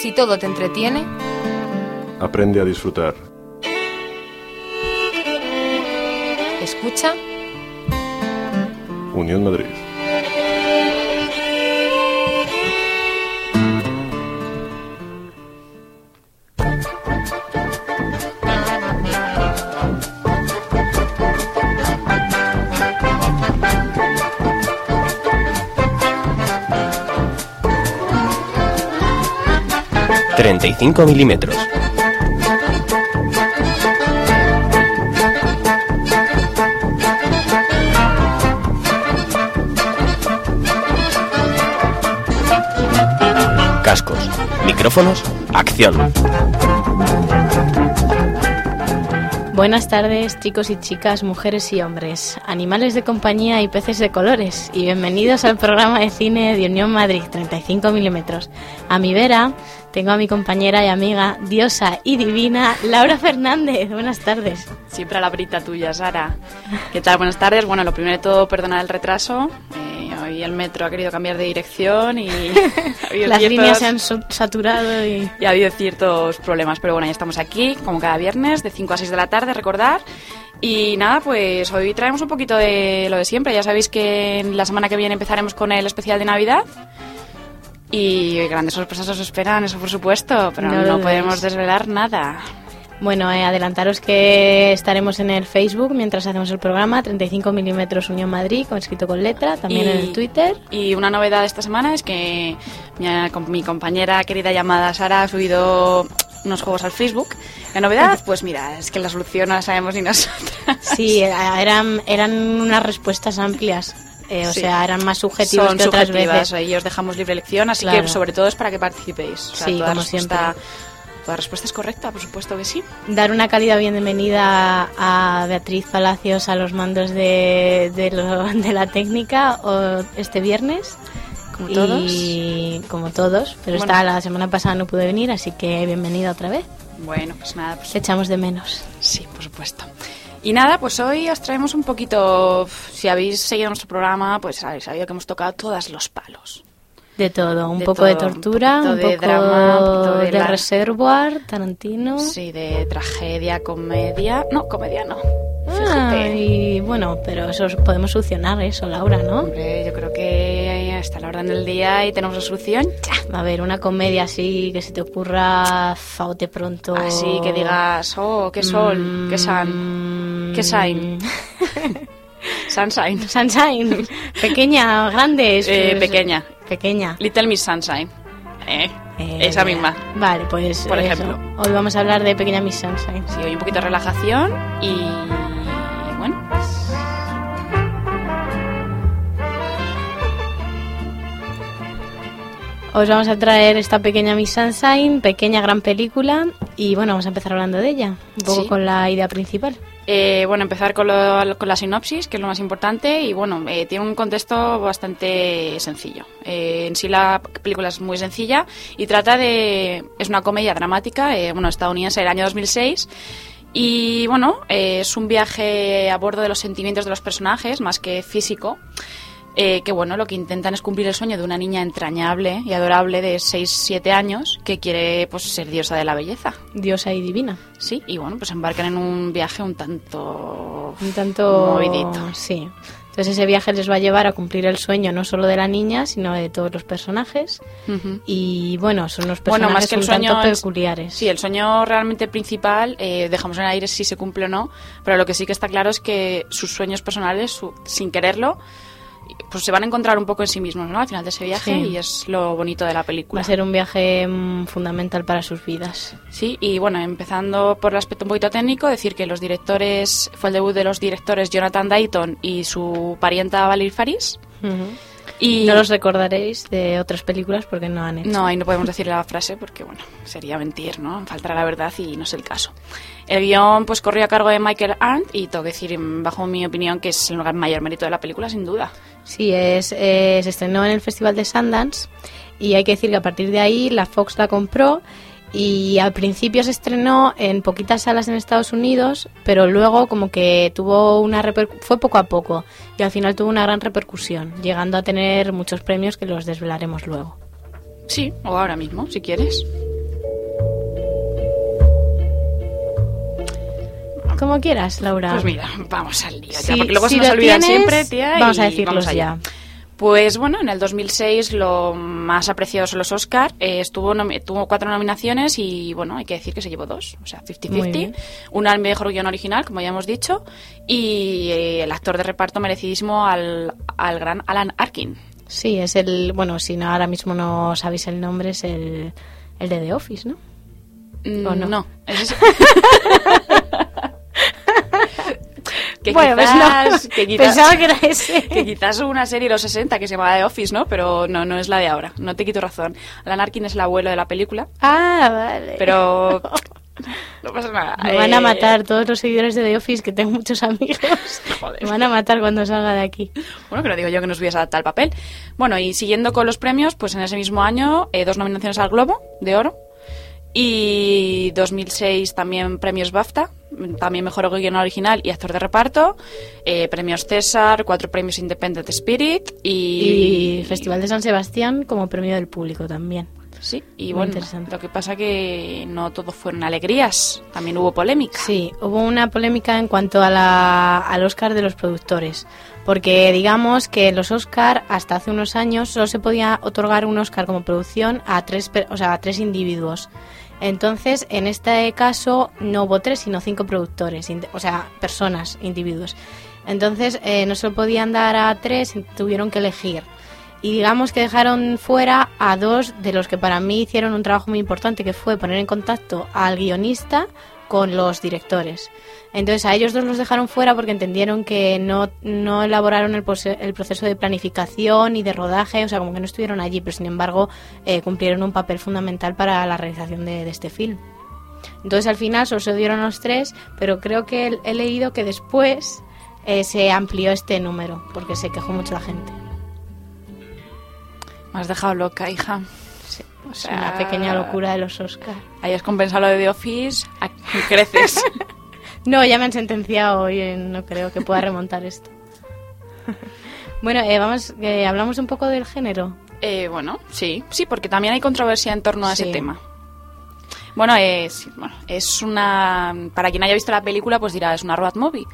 Si todo te entretiene, Aprende a disfrutar. escucha Unión Madrid. Treinta y cinco milímetros. Cascos, micrófonos, acción. Buenas tardes, chicos y chicas, mujeres y hombres, animales de compañía y peces de colores, y bienvenidos al programa de cine de Unión Madrid 35 milímetros. A mi vera tengo a mi compañera y amiga, diosa y divina, Laura Fernández. Buenas tardes. Siempre a la brita tuya, Sara. ¿Qué tal? Buenas tardes. Bueno, lo primero de todo, perdona el retraso. Eh, hoy el metro ha querido cambiar de dirección y ha Las ciertos- líneas se han saturado y... y ha habido ciertos problemas. Pero bueno, ya estamos aquí, como cada viernes, de 5 a 6 de la tarde, recordar. Y nada, pues hoy traemos un poquito de lo de siempre. Ya sabéis que la semana que viene empezaremos con el especial de Navidad. Y grandes sorpresas os esperan, eso por supuesto, pero No podemos desvelar nada. Bueno, eh, adelantaros que estaremos en el Facebook mientras hacemos el programa 35 milímetros Unión Madrid, con escrito con letra, también Y- en el Twitter. Y una novedad esta semana es que mi, mi compañera querida llamada Sara ha subido unos juegos al Facebook. La novedad, pues mira, es que la solución no la sabemos ni nosotras. Sí, eh, eran, eran unas respuestas amplias. Eh, o Sí. sea, eran más subjetivos Son que otras subjetivas, veces. ahí os dejamos libre elección, así Claro. que sobre todo es para que participéis. O sea, Sí, toda como respuesta, Toda respuesta es correcta, por supuesto que sí. Dar una cálida bienvenida a Beatriz Palacios a los mandos de, de, lo- de la técnica o este viernes. Como todos. Y como todos, pero Bueno. esta la semana pasada no pude venir, así que bienvenida otra vez. Bueno, pues nada, pues Te echamos de menos. Sí, por supuesto. Y nada, pues hoy os traemos un poquito, si habéis seguido nuestro programa, pues habéis sabido que hemos tocado todos los palos. De todo, un De poco de todo, un tortura, un, poquito de poco drama, un de de, la- Reservoir, Tarantino. Sí, de tragedia, comedia. No, comedia no. Ah, y bueno, pero eso podemos solucionar eso, Laura, ¿no? Hombre, yo creo que está la orden del día y tenemos la solución. Ya. A ver, una comedia así que se te ocurra faute pronto. Así que digas, oh, qué sol, qué sun, Mm, qué shine. Sunshine. Sunshine. Pequeña, grande. Eh, pequeña. Pequeña. Little Miss Sunshine. Eh, Eh, esa misma. Vale, pues Por eso. ejemplo. Hoy vamos a hablar de Pequeña Miss Sunshine. Sí, hoy un poquito de relajación y bueno, pues Os vamos a traer esta Pequeña Miss Sunshine, pequeña gran película. Y bueno, vamos a empezar hablando de ella. Un poco Sí. con la idea principal. Eh, bueno, empezar con, la sinopsis, que es lo más importante, y bueno, eh, tiene un contexto bastante sencillo. Eh, en sí la película es muy sencilla y trata de... es una comedia dramática, eh, bueno, estadounidense del año 2006, y bueno, es un viaje a bordo de los sentimientos de los personajes, más que físico, eh, que bueno, lo que intentan es cumplir el sueño de una niña entrañable y adorable de 6-7 años que quiere pues ser diosa de la belleza. Diosa y divina. Sí, y bueno, pues embarcan en un viaje un tanto... Un tanto... Movidito. Sí. Entonces ese viaje les va a llevar a cumplir el sueño no solo de la niña, sino de todos los personajes. Y bueno, son unos Bueno, personajes más que el un sueño tanto es- peculiares. Sí, el sueño realmente principal, eh, dejamos en el aire si se cumple o no, pero lo que sí que está claro es que sus sueños personales, su- sin quererlo, pues se van a encontrar un poco en sí mismos, ¿no? Al final de ese viaje Sí. y es lo bonito de la Va película. a ser un viaje mm, fundamental para sus vidas. Sí, y bueno, empezando por el aspecto un poquito técnico, decir que los directores, fue el debut de los directores Jonathan Dayton y su parienta Valerie Faris. Y No los recordaréis de otras películas porque no han hecho. No, ahí no podemos decir la frase porque, bueno, sería mentir, ¿no? Faltará la verdad y no es el caso. El guion, pues, corrió a cargo de Michael Arndt y tengo que decir, bajo mi opinión, que es el mayor mérito de la película, sin duda. Sí, es, eh, se estrenó en el Festival de Sundance y hay que decir que a partir de ahí la Fox la compró y al principio se estrenó en poquitas salas en Estados Unidos, pero luego como que tuvo una fue poco a poco y al final tuvo una gran repercusión, llegando a tener muchos premios que los desvelaremos luego. Sí, o ahora mismo, si quieres. Como quieras, Laura. Pues mira, vamos al lío, Sí, porque luego si se nos olvidan tienes, siempre, tía. vamos y a decirlos allá. ya. Pues bueno, en el 2006 lo más apreciado son los Oscar. eh, estuvo tuvo cuatro nominaciones y bueno, hay que decir que se llevó dos, o sea, Muy 50-50. bien. Una al mejor guion original, como ya hemos dicho, y eh, el actor de reparto merecidísimo al, al gran Alan Arkin. Sí, es el. Bueno, si no ahora mismo no sabéis el nombre, es el, el de The Office, ¿no? Mm, ¿O no? es- que bueno, pues no. que quizás- Pensaba que era ese. que quizás hubo una serie de los 60 que se llamaba The Office, ¿no? Pero no, no es la de ahora. No te quito razón. Alan Arkin es el abuelo de la película, Ah, vale. pero no pasa nada. Me van a Eh, matar todos los seguidores de The Office, que tengo muchos amigos. Joder. Me van a matar cuando salga de aquí. Bueno, que no digo yo que nos hubiese adaptado el papel. Bueno, y siguiendo con los premios, pues en ese mismo año, eh, dos nominaciones al Globo de Oro. Y 2006 también premios BAFTA, también mejor guion original y actor de reparto. eh, premios César, cuatro premios Independent Spirit y. Y Festival de San Sebastián como premio del público también. Sí, y Muy bueno, interesante. lo que pasa que no todo fueron alegrías, también hubo polémica. Sí, hubo una polémica en cuanto a la, al Oscar de los productores, porque digamos que los Oscar hasta hace unos años solo se podía otorgar un Oscar como producción a tres, o sea, a tres individuos. Entonces, en este caso no hubo tres, sino cinco productores, o sea, personas, individuos. Entonces, eh, no se lo podían dar a tres, tuvieron que elegir. Y digamos que dejaron fuera a dos de los que para mí hicieron un trabajo muy importante, que fue poner en contacto al guionista con los directores. Entonces a ellos dos los dejaron fuera porque entendieron que no, no elaboraron el, el proceso de planificación y de rodaje, o sea, como que no estuvieron allí, pero sin embargo eh, cumplieron un papel fundamental para la realización de, de este film. Entonces al final solo se dieron los tres, pero creo que he leído que después eh, se amplió este número, porque se quejó mucho la gente. Me has dejado loca, hija. O sea, una pequeña locura de los Oscar. Hayas compensado lo de The Office, aquí creces. No, ya me han sentenciado y eh, no creo que pueda remontar esto. bueno, eh, vamos, eh, hablamos un poco del género. Eh, bueno, sí, sí, porque también hay controversia en torno a ese Sí. tema. Bueno, es, bueno, es una. Para quien haya visto la película, pues dirá, es una road movie.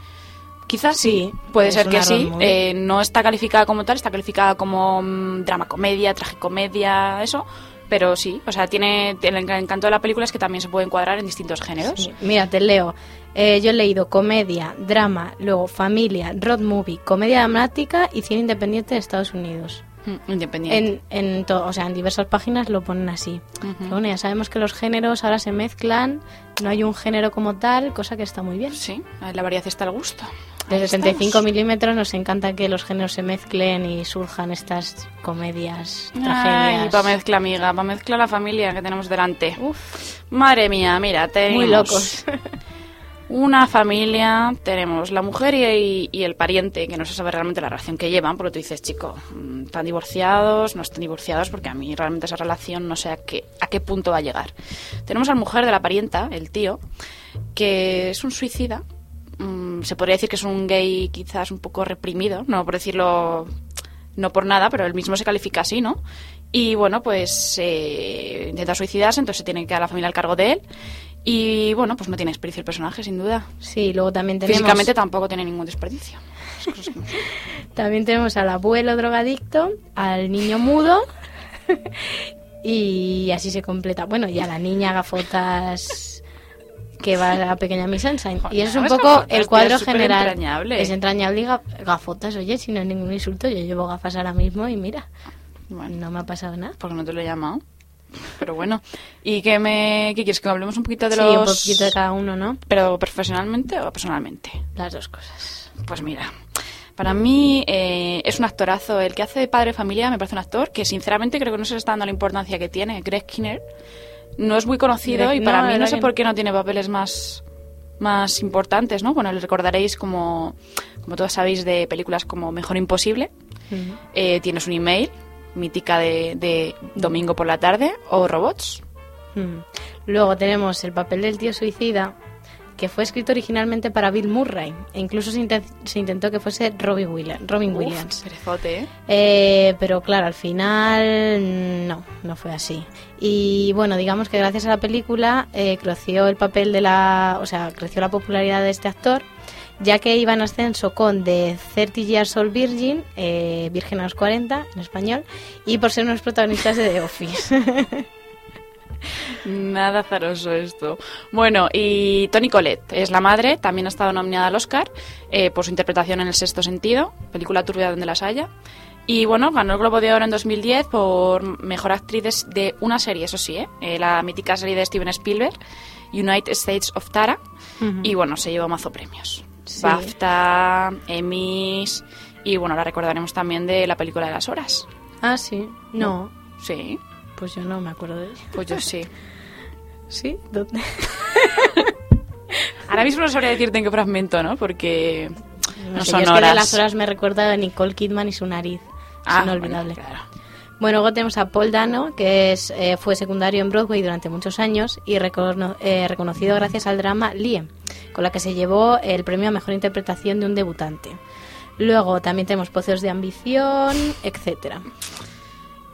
Quizás sí, Sí, puede ser que sí. Eh, no está calificada como tal, está calificada como mm, drama comedia, tragicomedia, eso. Pero sí, o sea, tiene. El encanto de la película es que también se puede encuadrar en distintos géneros. Sí, Mira, te leo. Eh, yo he leído comedia, drama, luego familia, road movie, comedia dramática y cine independiente de Estados Unidos. Mm, Independiente. En, en to- o sea, en diversas páginas lo ponen así. Ujú. Pero bueno, ya sabemos que los géneros ahora se mezclan, no hay un género como tal, cosa que está muy bien. Sí, la variedad está al gusto. De Ahí 65 estamos. milímetros nos encanta que los géneros se mezclen y surjan estas comedias, tragedias. pa' mezcla, amiga, pa' mezcla la familia que tenemos delante. Uf, Madre mía, mira, tenemos muy locos. una familia, tenemos la mujer y, y el pariente, que no se sabe realmente la relación que llevan, porque tú dices, chico, mm, ¿están divorciados? ¿No están divorciados? Porque a mí realmente esa relación no sé a qué, a qué punto va a llegar. Tenemos a la mujer de la parienta, el tío, que es un suicida. Mm, se podría decir que es un gay quizás un poco reprimido, no por decirlo no por nada, pero él mismo se califica así, ¿no? Y bueno, pues eh, intenta suicidarse, entonces se tiene que dar la familia al cargo de él. Y bueno, pues no tiene desperdicio el personaje, sin duda. Sí, luego también tenemos, Físicamente tampoco tiene ningún desperdicio. También tenemos al abuelo drogadicto, al niño mudo y así se completa. Bueno, y a la niña gafotas que va a la pequeña Miss Sunshine. Y eso es un poco gafotas, el cuadro general. entrañable. Es entrañable y ga- gafotas, oye, si no es ningún insulto, yo llevo gafas ahora mismo y mira, Bueno, no me ha pasado nada. porque no te lo he llamado. Pero bueno. ¿Y qué, me, qué quieres? ¿Que hablemos un poquito de Sí, los... un poquito de cada uno, ¿no? ¿Pero profesionalmente o personalmente? Las dos cosas. Pues mira, para mí eh, es un actorazo. El que hace de padre de familia me parece un actor que sinceramente creo que no se le está dando la importancia que tiene. Greg Kinnear no es muy conocido y para no, mí no sé por qué no tiene papeles más, más importantes, ¿no? Bueno, le recordaréis como, como todos sabéis de películas como Mejor Imposible. Eh, tienes un email, mítica de, de Domingo por la tarde, o Robots. Luego tenemos el papel del tío suicida, que fue escrito originalmente para Bill Murray e incluso se, inten- se intentó que fuese Robin, Williams. Robin Uf, Williams. perezote, ¿eh? Eh, pero claro, al final no, no fue así. Y bueno, digamos que gracias a la película eh, creció el papel de la, o sea, creció la popularidad de este actor, ya que iba en ascenso con The 30 Years Old Virgin, eh, Virgen a los 40 en español, y por ser unos protagonistas de The Office. Nada azaroso esto. Bueno, y Toni Collette es la madre, también ha estado nominada al Oscar eh, por su interpretación en El Sexto Sentido, película turbia donde las haya. Y bueno, ganó el Globo de Oro en 2010 por mejor actriz de- una serie, eso sí, ¿eh? Eh, la mítica serie de Steven Spielberg, United States of Tara. Y bueno, se llevó mazo premios. Sí. BAFTA, Emmys. Y bueno, la recordaremos también de la película de las horas. ah, sí. No, Sí, pues yo no me acuerdo de ella. pues yo sí. ¿Sí? ¿Dónde? Ahora mismo no sabría decirte en qué fragmento, ¿no? Porque no, No sé, son yo es que horas. de las horas me recuerda a Nicole Kidman y su nariz. Ah, es inolvidable. bueno, claro. Bueno, luego tenemos a Paul Dano, que es, eh, fue secundario en Broadway durante muchos años y recono- eh, reconocido gracias al drama Lie, con la que se llevó el premio a mejor interpretación de un debutante. Luego también tenemos Pozos de Ambición, etcétera.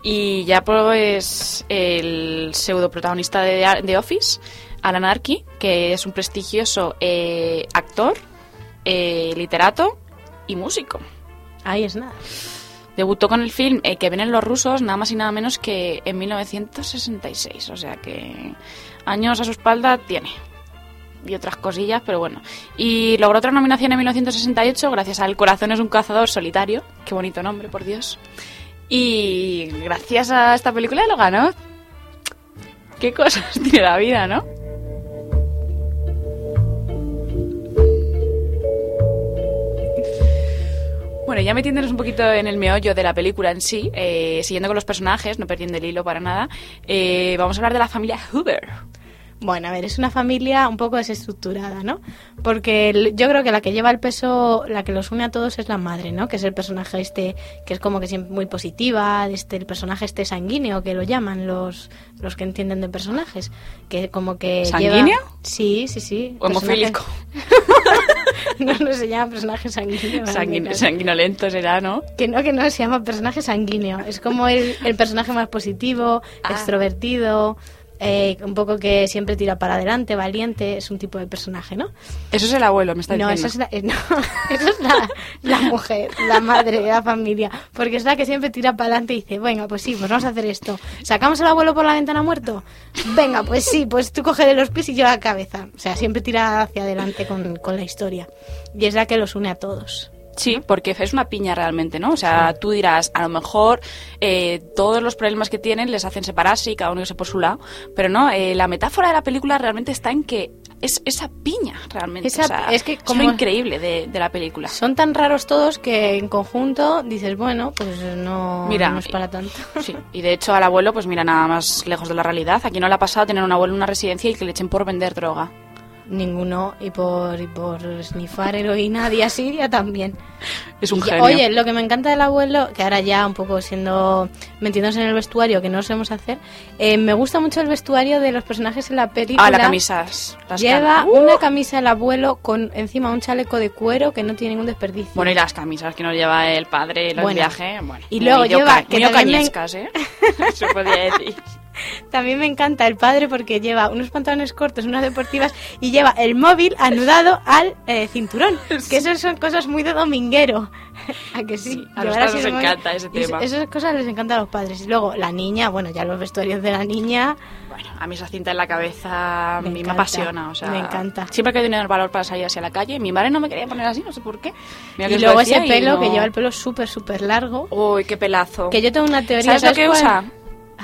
Y ya pues el pseudo protagonista de The Office, Alan Arkin, que es un prestigioso eh, actor, eh, literato y músico. Ahí es nada. Debutó con el film eh, Que vienen los rusos, nada más y nada menos que en 1966. O sea que años a su espalda tiene. Y otras cosillas, pero bueno. Y logró otra nominación en 1968 gracias al Corazón es un cazador solitario. Qué bonito nombre, por Dios. Y gracias a esta película lo ganó. Qué cosas tiene la vida, ¿no? Bueno, ya metiéndonos un poquito en el meollo de la película en sí, eh, siguiendo con los personajes, no perdiendo el hilo para nada, eh, vamos a hablar de la familia Hoover. Bueno, a ver, es una familia un poco desestructurada, ¿no? Porque el- yo creo que la que lleva el peso, la que los une a todos es la madre, ¿no? Que es el personaje este, que es como que siempre muy positiva, este, el personaje este sanguíneo, que lo llaman los, los que entienden de personajes. Que como que ¿Sanguíneo? lleva- Sí, sí, sí. O hemofílico. no, no se llama personaje sanguíneo. Sanguin- sanguíneo. sanguinolento será, ¿no? Que no, que no, se llama personaje sanguíneo. Es como el, el personaje más positivo, Ah. extrovertido, eh, un poco que siempre tira para adelante, valiente, es un tipo de personaje, ¿no? Eso es el abuelo, me está No, diciendo. es, la, eh, no, esa es la, la mujer, la madre de la familia. Porque es la que siempre tira para adelante y dice, venga, pues sí, pues vamos a hacer esto. ¿Sacamos al abuelo por la ventana muerto? Venga, pues sí, pues tú coge de los pies y yo la cabeza. O sea, siempre tira hacia adelante con, con la historia. Y es la que los une a todos. Sí, porque es una piña realmente, ¿no? O sea, tú dirás, a lo mejor eh, todos los problemas que tienen les hacen separarse y cada uno irse por su lado, pero no, eh, la metáfora de la película realmente está en que es esa piña realmente. Esa- o sea, es que es como- lo increíble de, de la película. Son tan raros todos que en conjunto dices, bueno, pues no, Mira, no es para tanto. Sí, y de hecho al abuelo, pues mira, nada más lejos de la realidad. Aquí no le ha pasado tener un abuelo en una residencia y que le echen por vender droga. Ninguno, y por, y por snifar heroína día sí, día también. Es un Y genio. Oye, lo que me encanta del abuelo, que ahora ya un poco siendo metiéndose en el vestuario, que no sabemos hacer, eh, me gusta mucho el vestuario de los personajes en la película. Ah, la camisa. las Lleva ¡Uh! una camisa el abuelo con encima un chaleco de cuero que no tiene ningún desperdicio. Bueno, y las camisas que nos lleva el padre en el Bueno. viaje. Bueno, Y luego lleva- que muy ocañescas, ¿eh? Se podría decir. También me encanta el padre porque lleva unos pantalones cortos, unas deportivas y lleva el móvil anudado al eh, cinturón. Que eso son cosas muy de dominguero. ¿A que sí? Sí, a los padres les encanta ese tema. Esas cosas les encantan a los padres. Y luego la niña, bueno, ya los vestuarios de la niña. Bueno, a mí esa cinta en la cabeza Me mí me apasiona. O sea, me encanta. Siempre que he tenido el valor para salir hacia la calle, mi madre no me quería poner así, no sé por qué. Mira y luego ese pelo, y que no- lleva el pelo súper, súper largo. Uy, qué pelazo. Que yo tengo una teoría. ¿Sabes lo que cuál? usa?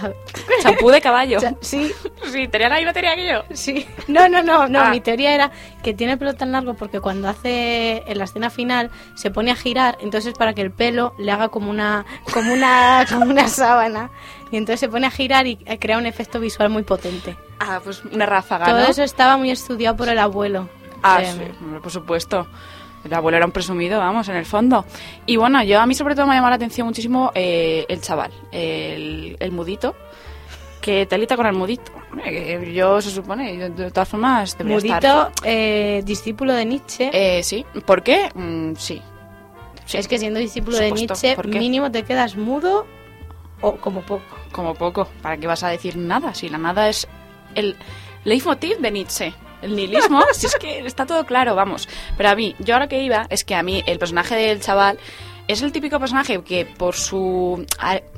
A ver. Champú de caballo. Sí, Sí, tenía la misma teoría que yo. Sí. No, no, no, no. Ah. Mi teoría era que tiene el pelo tan largo porque cuando hace en la escena final se pone a girar, entonces para que el pelo le haga como una, como una, como una sábana. Y entonces se pone a girar y eh, crea un efecto visual muy potente. Ah, pues una ráfaga, Todo ¿no? eso estaba muy estudiado por el abuelo. Ah, créeme. sí, por supuesto. El abuelo era un presumido, vamos, en el fondo. Y bueno, yo a mí sobre todo me ha llamado la atención muchísimo eh, el chaval, el, el mudito. Que telita con almudito. Eh, Yo se supone, yo de todas formas debería Mudito, estar. eh, discípulo de Nietzsche. Eh, sí. ¿Por qué? Mm, sí. sí. es que siendo discípulo de supuesto. Nietzsche, ¿Por qué? mínimo te quedas mudo o como poco. Como poco. ¿Para qué vas a decir nada? Si la nada es el leitmotiv de Nietzsche. El nihilismo, si es que está todo claro, vamos. Pero a mí, yo ahora que iba, es que a mí el personaje del chaval es el típico personaje que por su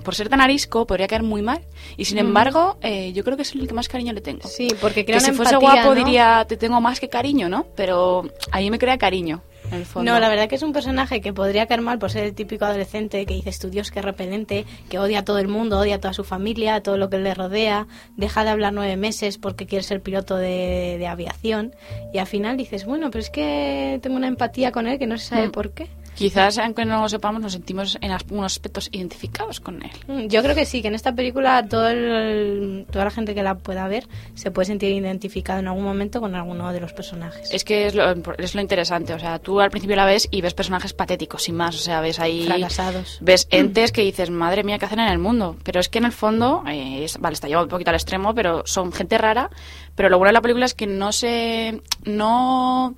por ser tan arisco podría caer muy mal. Y sin embargo, eh, yo creo que es el que más cariño le tengo. Sí, porque que si fuese empatía, guapo ¿no? diría te tengo más que cariño, ¿no? Pero a mí me crea cariño, en el fondo. No, la verdad que es un personaje que podría caer mal por ser el típico adolescente que dices, tu Dios, qué repelente, que odia a todo el mundo, odia a toda su familia, a todo lo que le rodea, deja de hablar nueve meses porque quiere ser piloto de, de aviación. Y al final dices, bueno, pero es que tengo una empatía con él que no se sabe Mm. por qué. Quizás, aunque no lo sepamos, nos sentimos en algunos aspectos identificados con él. Mm, Yo creo que sí, que en esta película todo el- toda la gente que la pueda ver se puede sentir identificado en algún momento con alguno de los personajes. Es que es lo, es lo interesante, o sea, tú al principio la ves y ves personajes patéticos, sin más, o sea, ves ahí... Fracasados. Ves entes que dices, madre mía, ¿qué hacen en el mundo? Pero es que en el fondo, eh, es- vale, está llevado un poquito al extremo, pero son gente rara, pero lo bueno de la película es que no se... no...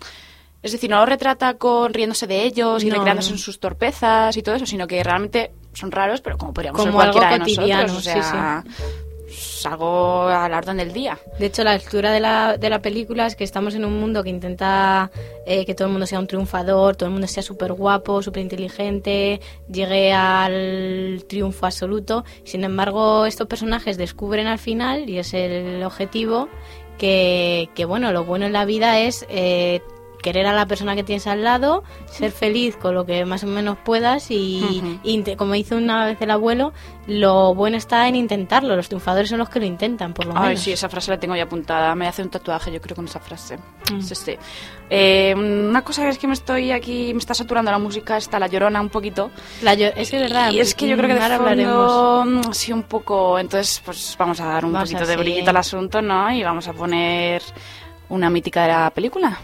Es decir, no lo retrata con riéndose de ellos y No, recreándose no. en sus torpezas y todo eso, sino que realmente son raros, pero como podríamos ser Como algo cualquiera de cotidiano, nosotros, o sea, es algo a la orden del día. De hecho, la lectura de la, de la película es que estamos en un mundo que intenta eh, que todo el mundo sea un triunfador, todo el mundo sea súper guapo, súper inteligente, llegue al triunfo absoluto. Sin embargo, estos personajes descubren al final, y es el objetivo, que, que bueno, lo bueno en la vida es... eh, querer a la persona que tienes al lado, ser feliz con lo que más o menos puedas y, como dice una vez el abuelo, lo bueno está en intentarlo. Los triunfadores son los que lo intentan, por lo Ay, menos. sí, esa frase la tengo ya apuntada. Me hace un tatuaje, yo creo, con esa frase. Mm. Sí, sí. Eh, una cosa es que me estoy aquí, me está saturando la música, está la llorona un poquito. La es que es verdad. Y es que yo creo que de fondo, hablaremos. sí, un poco. Entonces, pues vamos a dar un Vamos poquito de brillito al asunto, ¿no? Y vamos a poner una mítica de la película.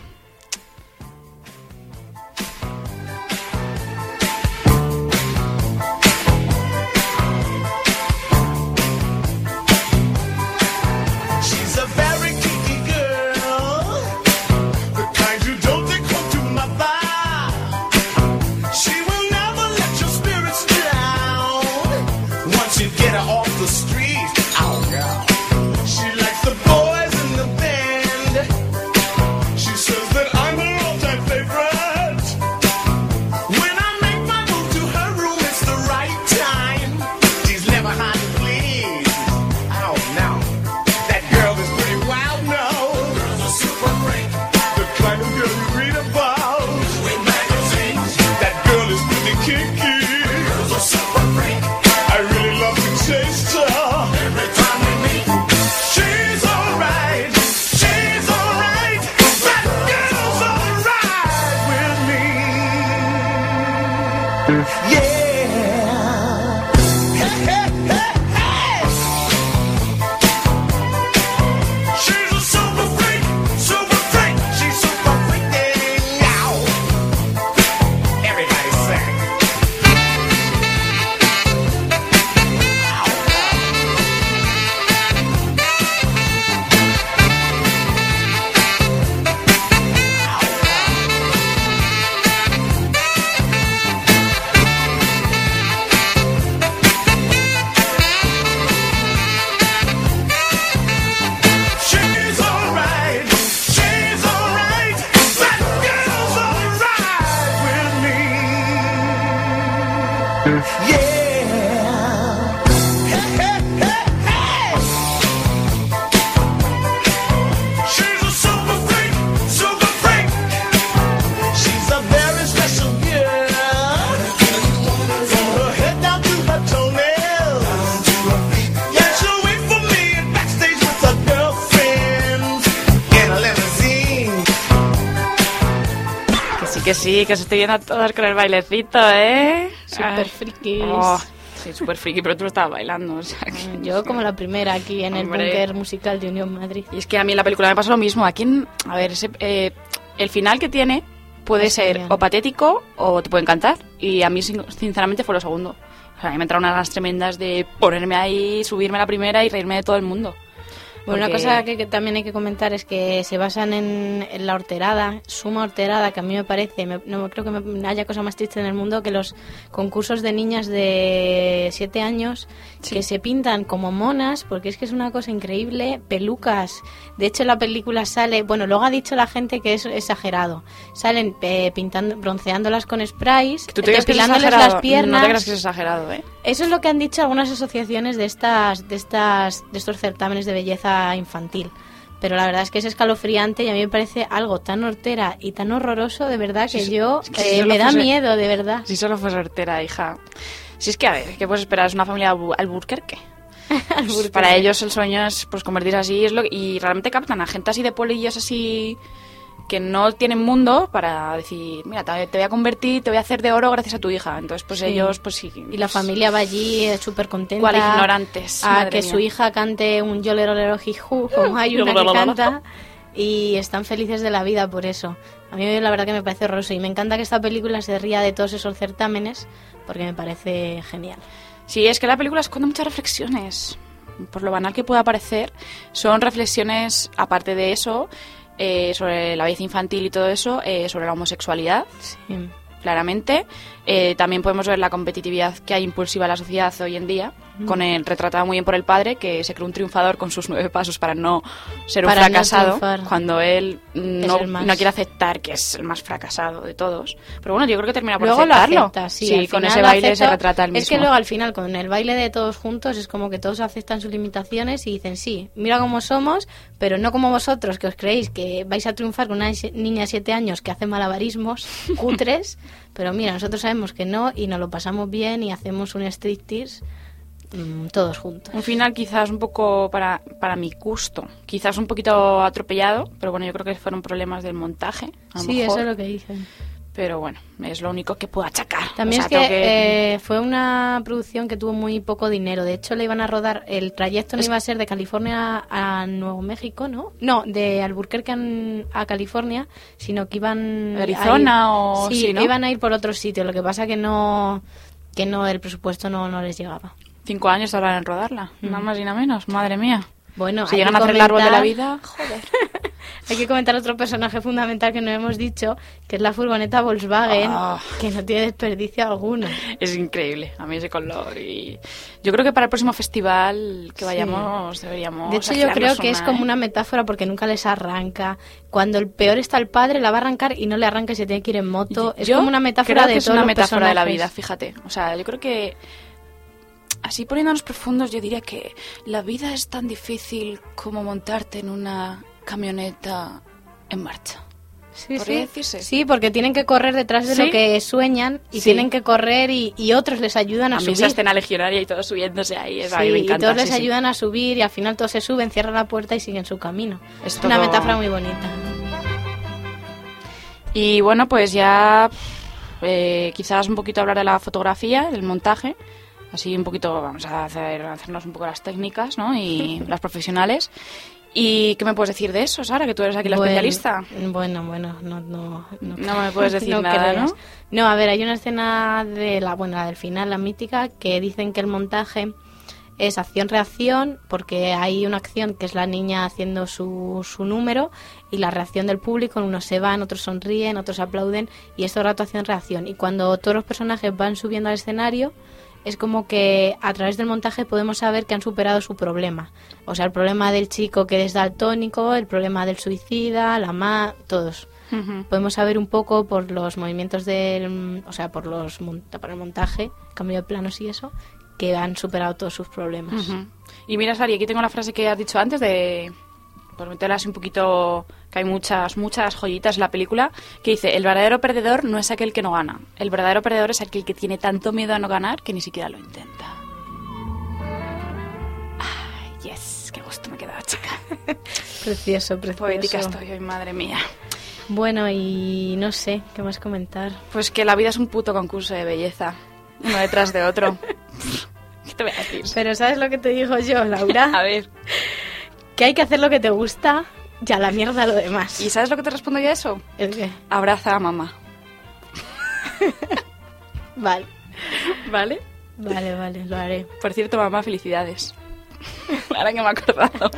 Que se estoy viendo a todas con el bailecito, ¿eh? Super frikis. Oh, sí, súper friki, pero tú lo estabas bailando. O sea, que- Yo como la primera aquí en el Hombre. búnker musical de Unión Madrid. Y es que a mí en la película me pasa lo mismo. Aquí, en- a ver, ese, eh, el final que tiene puede Es ser genial. o patético o te puede encantar. Y a mí, sin- sinceramente, fue lo segundo. O sea, a mí me entraron unas ganas tremendas de ponerme ahí, subirme a la primera y reírme de todo el mundo. Bueno, una Porque- cosa que, que también hay que comentar es que se basan en, en la horterada, suma horterada, que a mí me parece, me- no creo que me- haya cosa más triste en el mundo que los concursos de niñas de 7 años que se pintan como monas, porque es que es una cosa increíble, pelucas. De hecho, la película sale, bueno, luego ha dicho la gente que es exagerado. Salen eh, pintando, bronceándolas con sprays, ¿Tú te depilándoles las piernas. No te creas que es exagerado, ¿eh? Eso es lo que han dicho algunas asociaciones de estas, de estas, de estos certámenes de belleza infantil. Pero la verdad es que es escalofriante y a mí me parece algo tan hortera y tan horroroso, de verdad, que yo es que si eh, me da fuese- miedo, de verdad. Si solo fuese hortera, hija. Si es que, a ver, ¿qué puedes esperar? Es una familia albu- alburquerque. Pues para ellos el sueño es pues convertirse así es lo y realmente captan a gente así de pueblillos así que no tienen mundo para decir mira te voy a convertir te voy a hacer de oro gracias a tu hija entonces pues Sí. ellos pues sí Y la familia va allí eh, súper contenta. Cuál ignorantes, A que mía. su hija cante un yolerolero jiju, como hay una que canta. Y están felices de la vida por eso. A mí la verdad que me parece horroroso. Y me encanta que esta película se ría de todos esos certámenes porque me parece genial. Sí, es que la película esconde muchas reflexiones. Por lo banal que pueda parecer, son reflexiones, aparte de eso, eh, sobre la belleza infantil y todo eso, eh, sobre la homosexualidad, Sí. claramente. Eh, también podemos ver la competitividad que hay impulsiva en la sociedad hoy en día, con el retratado muy bien por el padre, que se cree un triunfador con sus nueve pasos para no ser un Para fracasado, cuando él no, no quiere aceptar que es el más fracasado de todos. Pero bueno, yo creo que termina por Luego lo aceptarlo. acepta, sí. con ese baile se acepta. retrata el mismo. Es que luego al final con el baile de todos juntos es como que todos aceptan sus limitaciones y dicen, sí, mira cómo somos, pero no como vosotros que os creéis que vais a triunfar con una niña de 7 años que hace malabarismos cutres, pero mira, nosotros sabemos que no y nos lo pasamos bien y hacemos un striptease mm, todos juntos. Un final quizás un poco para, para mi gusto, quizás un poquito atropellado, pero bueno, yo creo que fueron problemas del montaje. A Sí, mejor, eso es lo que dicen. Pero bueno, es lo único que puedo achacar. También O sea, es que, eh, fue una producción que tuvo muy poco dinero. De hecho, le iban a rodar, el trayecto no Es- iba a ser de California a Nuevo México, ¿no? No, de Albuquerque a, California, sino que iban... ¿De Arizona a ir- o Sí, sí, no? iban a ir por otro sitio. Lo que pasa que no que no el presupuesto no, no les llegaba. Cinco años tardan en rodarla, nada más y nada menos, madre mía. Bueno, si llegan a hacer el árbol de la vida, joder. Hay que comentar otro personaje fundamental que no hemos dicho, que es la furgoneta Volkswagen, Ah. que no tiene desperdicio alguno. Es increíble, a mí ese color. Y yo creo que para el próximo festival que Sí. vayamos deberíamos. De hecho, yo creo que es como una metáfora porque nunca les arranca. Cuando el peor está el padre, la va a arrancar y no le arranca y se tiene que ir en moto. es Yo como una metáfora creo de que es todos una metáfora de la vida, fíjate. O sea, yo creo que así poniéndonos profundos, yo diría que la vida es tan difícil como montarte en una camioneta en marcha. Sí, ¿Podría sí. decirse? Sí, porque tienen que correr detrás de Sí. lo que sueñan y Sí. tienen que correr y, y otros les ayudan a, A mí subir. esa escena legionaria y todos subiéndose ahí, es, a mí Sí, y todos les ayudan a subir y al final todos se suben, cierran la puerta y siguen su camino. Es Es una metáfora muy bonita. Y bueno, pues ya eh, quizás un poquito hablar de la fotografía, del montaje. Así un poquito, vamos a hacer, hacernos un poco las técnicas, ¿no? Y las profesionales. ¿Y qué me puedes decir de eso, Sara? Que tú eres aquí la Bueno, especialista. Bueno, bueno, no, no, no, No me puedes decir nada, creas. ¿no? No, a ver, hay una escena de la, bueno, la del final, la mítica, que dicen que el montaje es acción-reacción, porque hay una acción que es la niña haciendo su, su número y la reacción del público, unos se van, otros sonríen, otros aplauden y es todo rato acción-reacción. Y cuando todos los personajes van subiendo al escenario, es como que a través del montaje podemos saber que han superado su problema. O sea, el problema del chico que es daltónico, el problema del suicida, la ma, todos. Podemos saber un poco por los movimientos del, o sea, por los por el montaje, cambio de planos y eso, que han superado todos sus problemas. Y mira, Sari, aquí tengo la frase que has dicho antes de por meterla así un poquito que hay muchas muchas joyitas en la película que dice el verdadero perdedor no es aquel que no gana. El verdadero perdedor es aquel que tiene tanto miedo a no ganar que ni siquiera lo intenta. Ay, yes qué gusto me he quedado chica. Precioso, precioso. poética estoy hoy madre mía. Bueno, y no sé, ¿qué más comentar? pues que la vida es un puto concurso de belleza uno detrás de otro. Qué te voy a decir Pero ¿sabes lo que te digo yo, a Laura? ver que hay que hacer lo que te gusta, ya la mierda lo demás. y sabes lo que te respondo yo a eso ¿El qué? abraza a mamá Vale. vale Vale, vale, lo haré. Por cierto, mamá, felicidades. Ahora que me he acordado.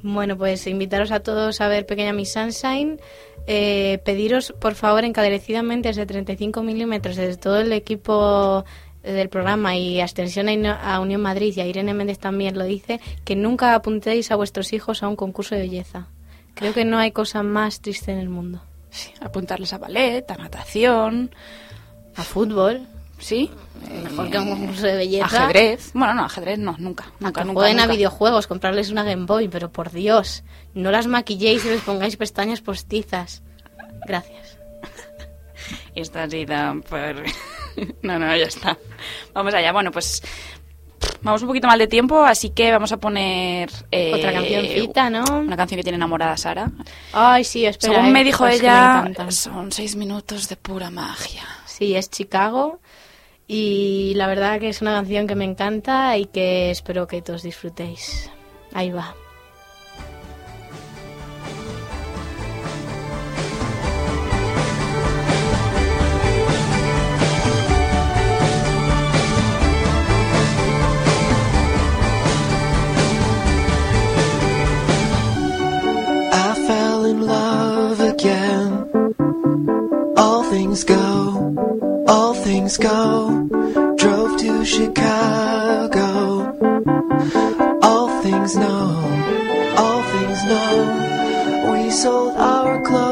Bueno, pues invitaros a todos a ver Pequeña Miss Sunshine. Eh, pediros, por favor, encarecidamente desde 35 milímetros, desde todo el equipo del programa y Extensión a Unión Madrid y a Irene Méndez también lo dice, que nunca apuntéis a vuestros hijos a un concurso de belleza. Creo que no hay cosa más triste en el mundo. Sí, apuntarles a ballet, a natación, A fútbol, sí. mejor eh, que a un concurso de belleza. Ajedrez. Bueno, no, ajedrez no, nunca. A Nunca, a videojuegos, comprarles una Game Boy, pero por Dios, no las maquilléis y les pongáis pestañas postizas. Gracias. Esto ha sido por... no, no, ya está. Vamos allá. Bueno, pues vamos un poquito mal de tiempo, así que vamos a poner... eh, Otra cancioncita, ¿no? Una canción que tiene enamorada Sara. Ay, sí, espera. Según eh, me dijo pues me ella, son seis minutos de pura magia. Sí, es Chicago. Y la verdad que es una canción que me encanta y que espero que todos disfrutéis. Ahí va. Things go. Drove to Chicago. All things know, all things know. We sold our clothes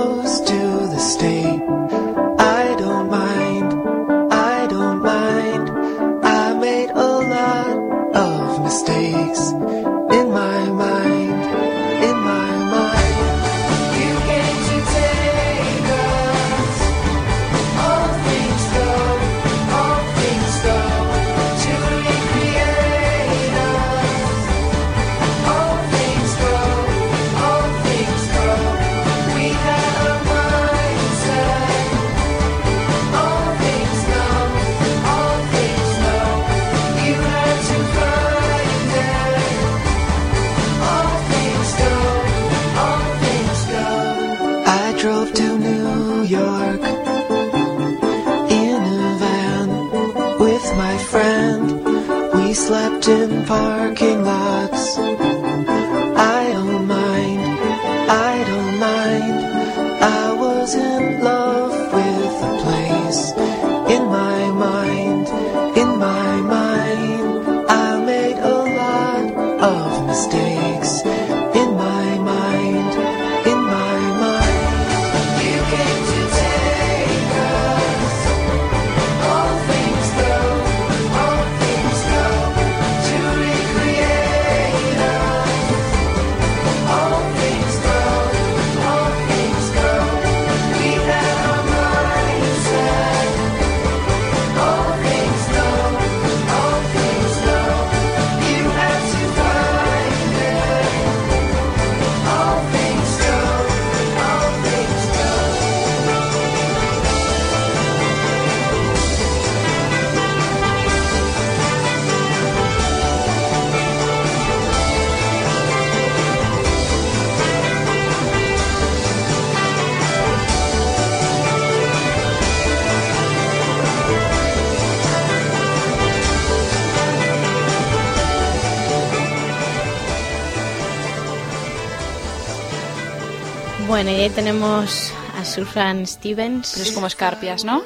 Bueno, y ahí tenemos a Sufjan Stevens. Pero es como escarpias, ¿no?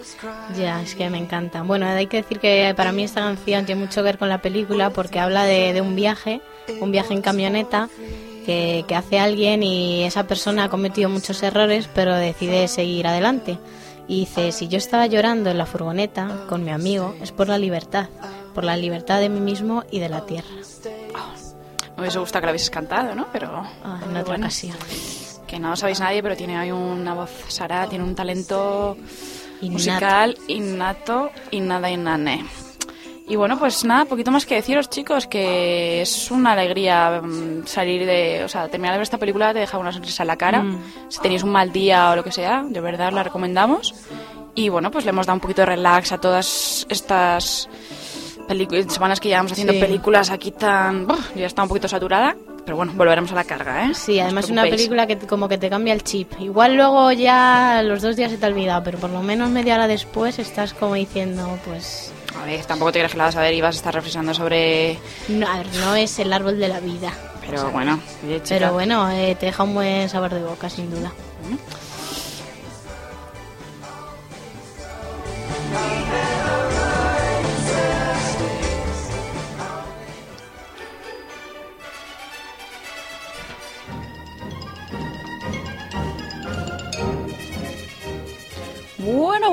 Ya, es que me encanta. Bueno, hay que decir que para mí esta canción tiene mucho que ver con la película porque habla de, de un viaje, un viaje en camioneta que, que hace alguien y esa persona ha cometido muchos errores pero decide seguir adelante. Y dice, si yo estaba llorando en la furgoneta con mi amigo es por la libertad, por la libertad de mí mismo y de la tierra. Me hubiese gustado que lo hubieses cantado, ¿no? Pero Ah, en otra bueno, ocasión. Que no lo sabéis nadie, pero tiene ahí una voz, Sara, tiene un talento Innato. musical innato y nada inane. Y bueno, pues nada, poquito más que deciros, chicos, que es una alegría mm, salir de, o sea, terminar de ver esta película te deja una sonrisa en la cara. Mm. Si tenéis un mal día o lo que sea, de verdad la recomendamos. Y bueno, pues le hemos dado un poquito de relax a todas estas semanas que llevamos haciendo Sí. películas aquí tan... Ya está un poquito saturada. Pero bueno, volveremos a la carga, ¿eh? Sí, además es una película que como que te cambia el chip. Igual luego ya los dos días se te ha olvidado, pero por lo menos media hora después estás como diciendo, pues... A ver, tampoco te crees que la vas a ver y vas a estar reflexionando sobre... No, a ver, no es el árbol de la vida. Pero bueno, oye. Pero bueno, eh, te deja un buen sabor de boca, sin duda. Bueno,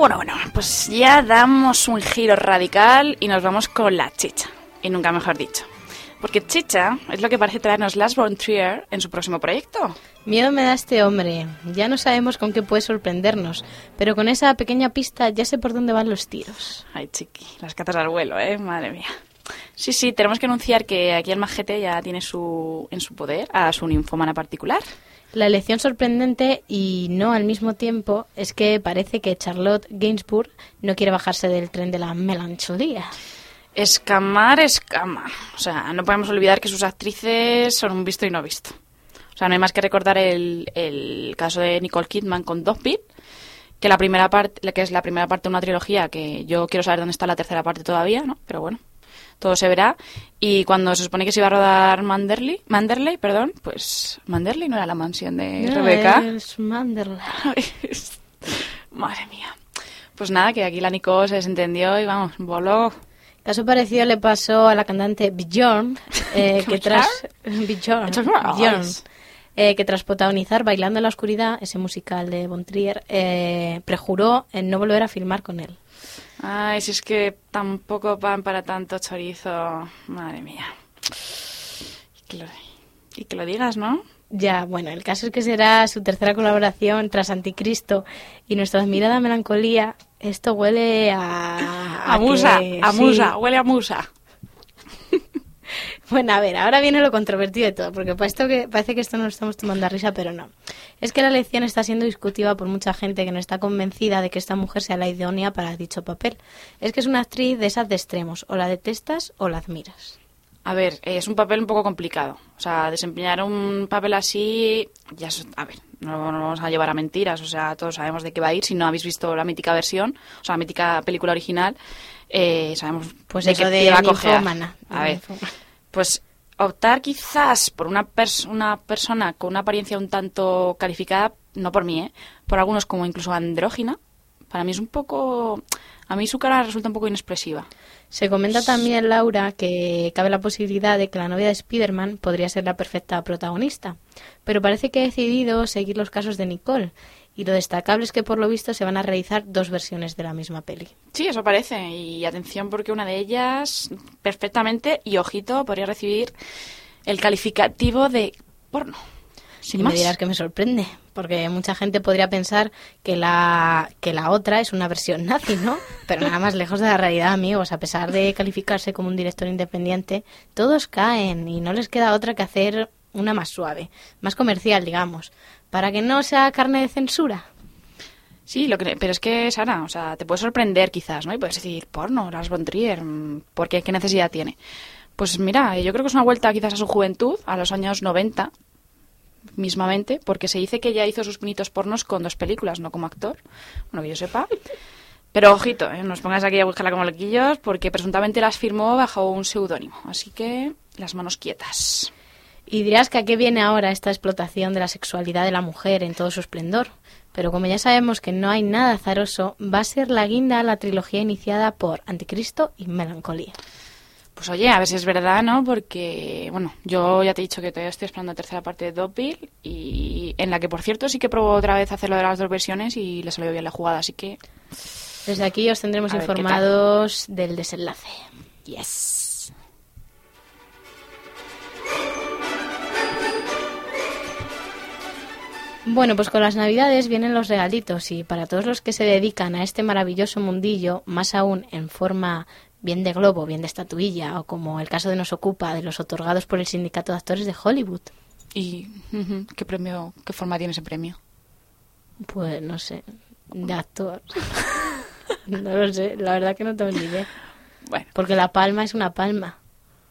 bueno, bueno, pues ya damos un giro radical y nos vamos con la chicha. Y nunca mejor dicho. Porque chicha es lo que parece traernos Lars von Trier en su próximo proyecto. Miedo me da este hombre. Ya no sabemos con qué puede sorprendernos, pero con esa pequeña pista ya sé por dónde van los tiros. Ay, chiqui, las catas al vuelo, ¿eh? Madre mía. Sí, sí, tenemos que anunciar que aquí el majete ya tiene su, en su poder a su ninfómana particular. La elección sorprendente y no al mismo tiempo es que parece que Charlotte Gainsbourg no quiere bajarse del tren de la melancolía. Escamar, escama. O sea, no podemos olvidar que sus actrices son un visto y no visto. O sea, no hay más que recordar el, el caso de Nicole Kidman con Dogville, que la primera parte, que es la primera parte de una trilogía que yo quiero saber dónde está la tercera parte todavía, ¿no? Pero bueno, todo se verá. Y cuando se supone que se iba a rodar Manderley, Manderley, perdón, pues Manderley no era la mansión de No, Rebeca. es Manderley. Madre mía. Pues nada, que aquí la Nicole se desentendió y vamos, voló. Caso parecido le pasó a la cantante Bjorn, eh, que tras Bjorn, Bjorn, eh, que tras protagonizar Bailando en la oscuridad, ese musical de Von Trier, eh, prejuró en no volver a filmar con él. Ay, si es que tampoco pan para tanto chorizo. Madre mía. Y que lo, y que lo digas, ¿no? Ya, bueno, el caso es que será su tercera colaboración tras Anticristo y nuestra admirada melancolía. Esto huele a... A, musa, que- a sí. musa, huele a musa. Bueno, a ver, ahora viene lo controvertido de todo, porque para esto que, parece que esto no lo estamos tomando a risa, pero no. Es que la elección está siendo discutida por mucha gente que no está convencida de que esta mujer sea la idónea para dicho papel. Es que es una actriz de esas de extremos, o la detestas o la admiras. A ver, eh, es un papel un poco complicado. O sea, desempeñar un papel así, ya es- a ver, no nos vamos a llevar a mentiras. O sea, todos sabemos de qué va a ir. Si no habéis visto la mítica versión, o sea, la mítica película original, eh, sabemos Pues de qué de va a de A ver. Pues optar quizás por una, pers- una persona con una apariencia un tanto calificada, no por mí, ¿eh? por algunos como incluso andrógina, para mí es un poco... A mí su cara resulta un poco inexpresiva. Se comenta también, Laura, que cabe la posibilidad de que la novia de Spider-Man podría ser la perfecta protagonista. Pero parece que ha decidido seguir los casos de Nicole. Y lo destacable es que, por lo visto, se van a realizar dos versiones de la misma peli. Sí, eso parece. Y atención porque una de ellas perfectamente, y ojito, podría recibir el calificativo de porno. Sin y más. me dirás que me sorprende, porque mucha gente podría pensar que la, que la otra es una versión nazi, ¿no? Pero nada más lejos de la realidad, amigos. A pesar de calificarse como un director independiente, todos caen y no les queda otra que hacer una más suave, más comercial, digamos, para que no sea carne de censura. Sí, lo que, pero es que, Sara, o sea, te puede sorprender quizás, ¿no? Y puedes decir, porno, Lars von Trier, mm, ¿por qué? ¿Qué necesidad tiene? Pues mira, yo creo que es una vuelta quizás a su juventud, a los años 90, mismamente, porque se dice que ya hizo sus pinitos pornos con dos películas, no como actor, bueno, que yo sepa. Pero ojito, ¿eh? no os pongáis aquí a buscarla como loquillos, porque presuntamente las firmó bajo un seudónimo. Así que, las manos quietas. Y dirás que a qué viene ahora esta explotación de la sexualidad de la mujer en todo su esplendor. Pero como ya sabemos que no hay nada azaroso, va a ser la guinda a la trilogía iniciada por Anticristo y Melancolía. Pues oye, a ver si es verdad, ¿no? Porque, bueno, yo ya te he dicho que todavía estoy esperando la tercera parte de Dogville y en la que, por cierto, sí que probó otra vez hacerlo de las dos versiones y le salió bien la jugada, así que... Desde aquí os tendremos informados del desenlace. Yes. Bueno, pues con las navidades vienen los regalitos y para todos los que se dedican a este maravilloso mundillo, más aún en forma bien de globo, bien de estatuilla, o como el caso de nos ocupa de los otorgados por el Sindicato de Actores de Hollywood, ¿Y qué premio, qué forma tiene ese premio? pues no sé, de actor. no lo sé, la verdad que no tengo ni idea. Bueno, Porque la palma es una palma.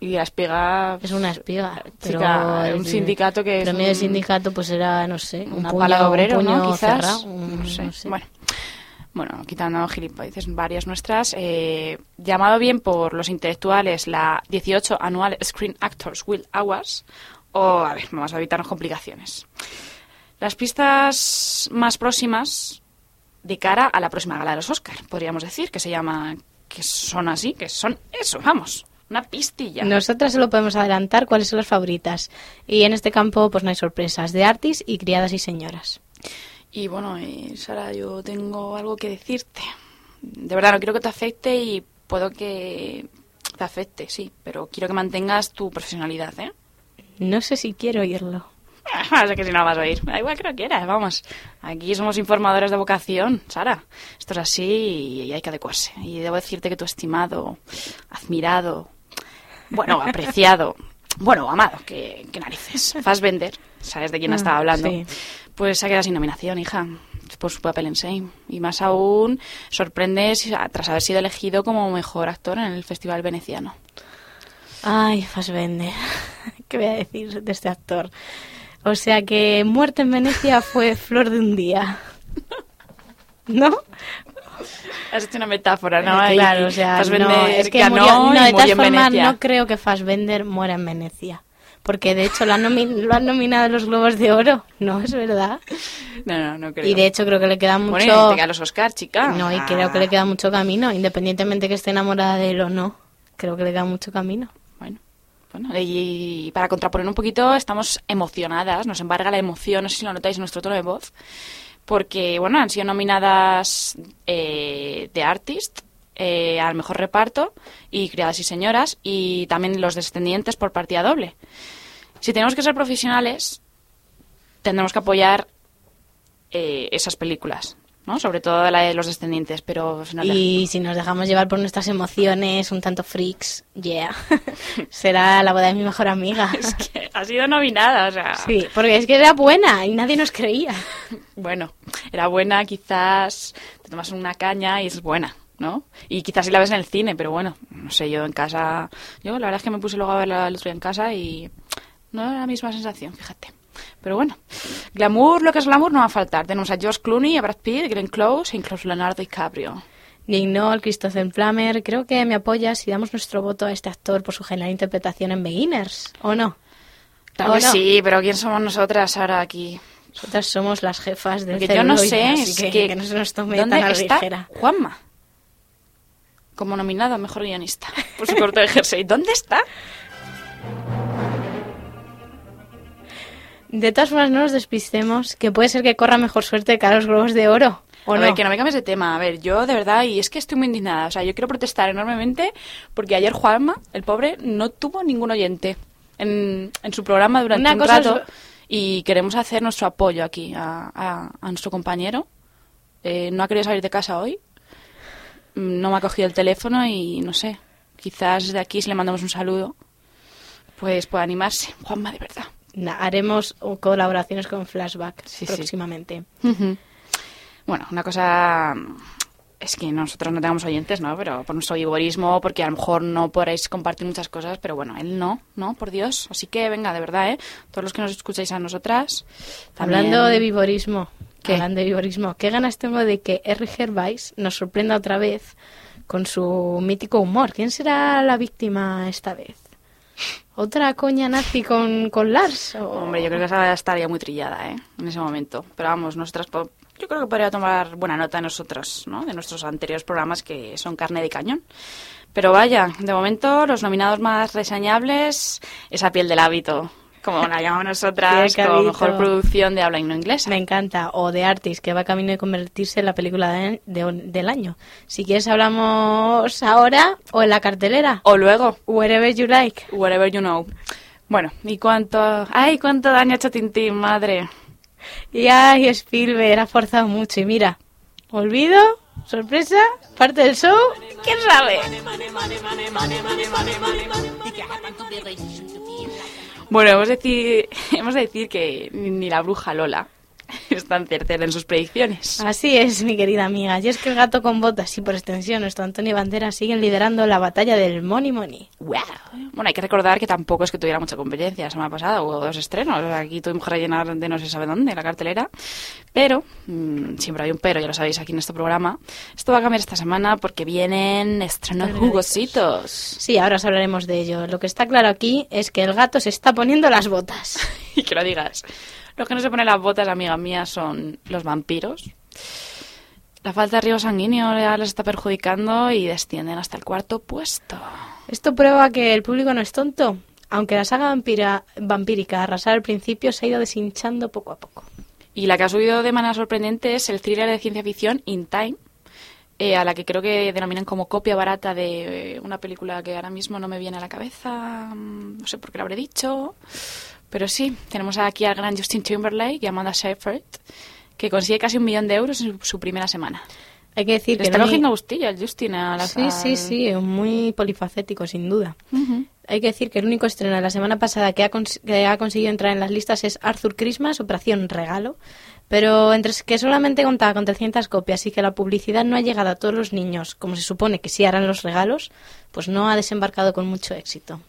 Y la espiga... Es una espiga. Pero Chica, el un sindicato que es premio de un- sindicato pues era, no sé, un una puño, pala de obrero, un ¿no? Quizás. cerrado, un- no sé. no sé. Bueno. Bueno, quitando gilipolleces varias nuestras, eh, llamado bien por los intelectuales la 18 Annual Screen Actors Guild Awards, o, a ver, vamos a evitarnos complicaciones. Las pistas más próximas de cara a la próxima gala de los Oscar, podríamos decir, que se llama, que son así, que son eso, vamos, una pistilla. Nosotras solo podemos adelantar cuáles son las favoritas. Y en este campo pues no hay sorpresas. De artis y criadas y señoras. Y bueno, eh, Sara, yo tengo algo que decirte. De verdad, no quiero que te afecte y puedo que te afecte, sí, pero quiero que mantengas tu profesionalidad, ¿eh? No sé si quiero oírlo. Ah, sé que si no lo vas a oír. Da igual que no quieras, vamos. Aquí somos informadores de vocación, Sara. Esto es así y hay que adecuarse. Y debo decirte que tu estimado, admirado, bueno, apreciado, bueno, amado, que, que narices, Fassbender, ¿sabes de quién Ah, estaba hablando? sí. Pues se ha quedado sin nominación, hija, por su papel en Shame. Y más aún, sorprende si- tras haber sido elegido como mejor actor en el Festival Veneciano. Ay, Fassbender. ¿Qué voy a decir de este actor? O sea que Muerte en Venecia fue flor de un día. ¿No? Has hecho una metáfora, ¿no? Eh, claro, o sea, no, es que ganó murió, no, de formas Venecia. no creo que Fassbender muera en Venecia. Porque de hecho lo han, lo han nominado los Globos de Oro, ¿no? Es verdad. No, no, no creo. Y de hecho creo que le queda mucho... Bueno, y te los Oscar, chica. No, y Ah. creo que le queda mucho camino, independientemente que esté enamorada de él o no. Creo que le queda mucho camino. Bueno, bueno, y para contraponer un poquito, estamos emocionadas, nos embarga la emoción, no sé si lo notáis en nuestro tono de voz, porque, bueno, han sido nominadas eh, The Artist eh, al mejor reparto y Criadas y Señoras y también Los Descendientes por partida doble. Si tenemos que ser profesionales, tendremos que apoyar eh, esas películas, ¿no? Sobre todo la de Los Descendientes, pero si no Y si nos dejamos llevar por nuestras emociones, un tanto freaks, yeah. Será la boda de mi mejor amiga. es que ha sido nominada, o sea... Sí, porque es que era buena y nadie nos creía. Bueno, era buena, quizás te tomas una caña y es buena, ¿no? Y quizás si la ves en el cine, pero bueno, no sé, yo en casa, yo la verdad es que me puse luego a verla el otro día en casa y no era la misma sensación, fíjate. Pero bueno, glamour, lo que es glamour no va a faltar. Tenemos a George Clooney, a Brad Pitt, Glenn Close e incluso Leonardo DiCaprio. Nick Noll, Christopher Plummer, creo que me apoyas si damos nuestro voto a este actor por su genial interpretación en Beginners, ¿o no? Claro ¿O que no? sí, pero ¿quién somos nosotras ahora aquí? Nosotras somos las jefas del Porque yo no sé, es que, que, que no se nos tome ¿dónde tan a la está ligera. Juanma? Como nominado a Mejor Guionista por su corto de jersey. ¿Dónde está? De todas formas, no nos despistemos, que puede ser que corra mejor suerte que a los Globos de Oro, ¿o a no? ver, que no me cambies de tema. A ver, yo de verdad, y es que estoy muy indignada. O sea, yo quiero protestar enormemente porque ayer Juanma, el pobre, no tuvo ningún oyente en, en su programa durante Una un cosa rato. es- Y queremos hacer nuestro apoyo aquí a, a- a nuestro compañero. Eh, no ha querido salir de casa hoy. Mm, No me ha cogido el teléfono y no sé. Quizás desde aquí, si le mandamos un saludo, pues pueda animarse. Juanma, de verdad. Haremos colaboraciones con Flashback Sí, sí. próximamente. Bueno, una cosa es que nosotros no tengamos oyentes, ¿no? Pero por nuestro vigorismo, porque a lo mejor no podréis compartir muchas cosas, pero bueno, él no, ¿no? Por Dios. Así que venga, de verdad, ¿eh? Todos los que nos escucháis a nosotras. también- Hablando de vivorismo, ¿Qué? hablando de vivorismo, ¿qué ganas tengo de que R. Gervais nos sorprenda otra vez con su mítico humor? ¿Quién será la víctima esta vez? ¿Otra coña nazi con, con Lars? ¿O- Hombre, yo creo que esa estaría muy trillada, ¿eh? En ese momento. Pero vamos, nosotras... Yo creo que podría tomar buena nota de nosotros, ¿no? De nuestros anteriores programas que son carne de cañón. Pero vaya, de momento los nominados más reseñables, esa piel del hábito, como la llamamos nosotras, como mejor producción de habla no inglesa. Me encanta. O The Artist, que va camino de convertirse en la película de- de- del año. Si quieres hablamos ahora o en la cartelera. O luego, Wherever you like. whatever you know. Bueno, ¿y cuánto... ¡Ay, cuánto daño ha hecho Tintín, madre! Y ay, Spielberg ha forzado mucho. Y mira, olvido, sorpresa, parte del show. ¿Quién sabe? Bueno, hemos, decir, hemos de decir que ni la bruja Lola es tan certera en sus predicciones. Así es, mi querida amiga. Y es que el gato con botas y por extensión nuestro Antonio Banderas siguen liderando la batalla del Money Money. Wow. Bueno, hay que recordar que tampoco es que tuviera mucha competencia la semana pasada, hubo dos estrenos. Aquí tuvimos que rellenar de no se sabe dónde la cartelera. Pero, mm, siempre hay un pero, ya lo sabéis aquí en este programa. Esto va a cambiar esta semana porque vienen estrenos jugositos. Sí, ahora os hablaremos de ello. Lo que está claro aquí es que el gato se está poniendo las botas. y que lo digas. Los que no se ponen las botas, amiga mía, son los vampiros. La falta de riego sanguíneo ya les está perjudicando y descienden hasta el cuarto puesto. Esto prueba que el público no es tonto. Aunque la saga vampira, vampírica arrasar al principio se ha ido deshinchando poco a poco. Y la que ha subido de manera sorprendente es el thriller de ciencia ficción In Time, eh, a la que creo que denominan como copia barata de eh, una película que ahora mismo no me viene a la cabeza, mm, no sé por qué lo habré dicho, pero sí, tenemos aquí al gran Justin Timberlake y Amanda Seyfried, que consigue casi un millón de euros en su, su primera semana. Hay que decir Le que está el cogiendo Justin a la Sí, sí, sí, muy polifacético, sin duda. Hay que decir que el único estreno de la semana pasada que ha, cons- que ha conseguido entrar en las listas es Arthur Christmas, Operación Regalo. Pero entre que solamente contaba con 300 copias y que la publicidad no ha llegado a todos los niños, como se supone que sí harán los regalos, pues no ha desembarcado con mucho éxito.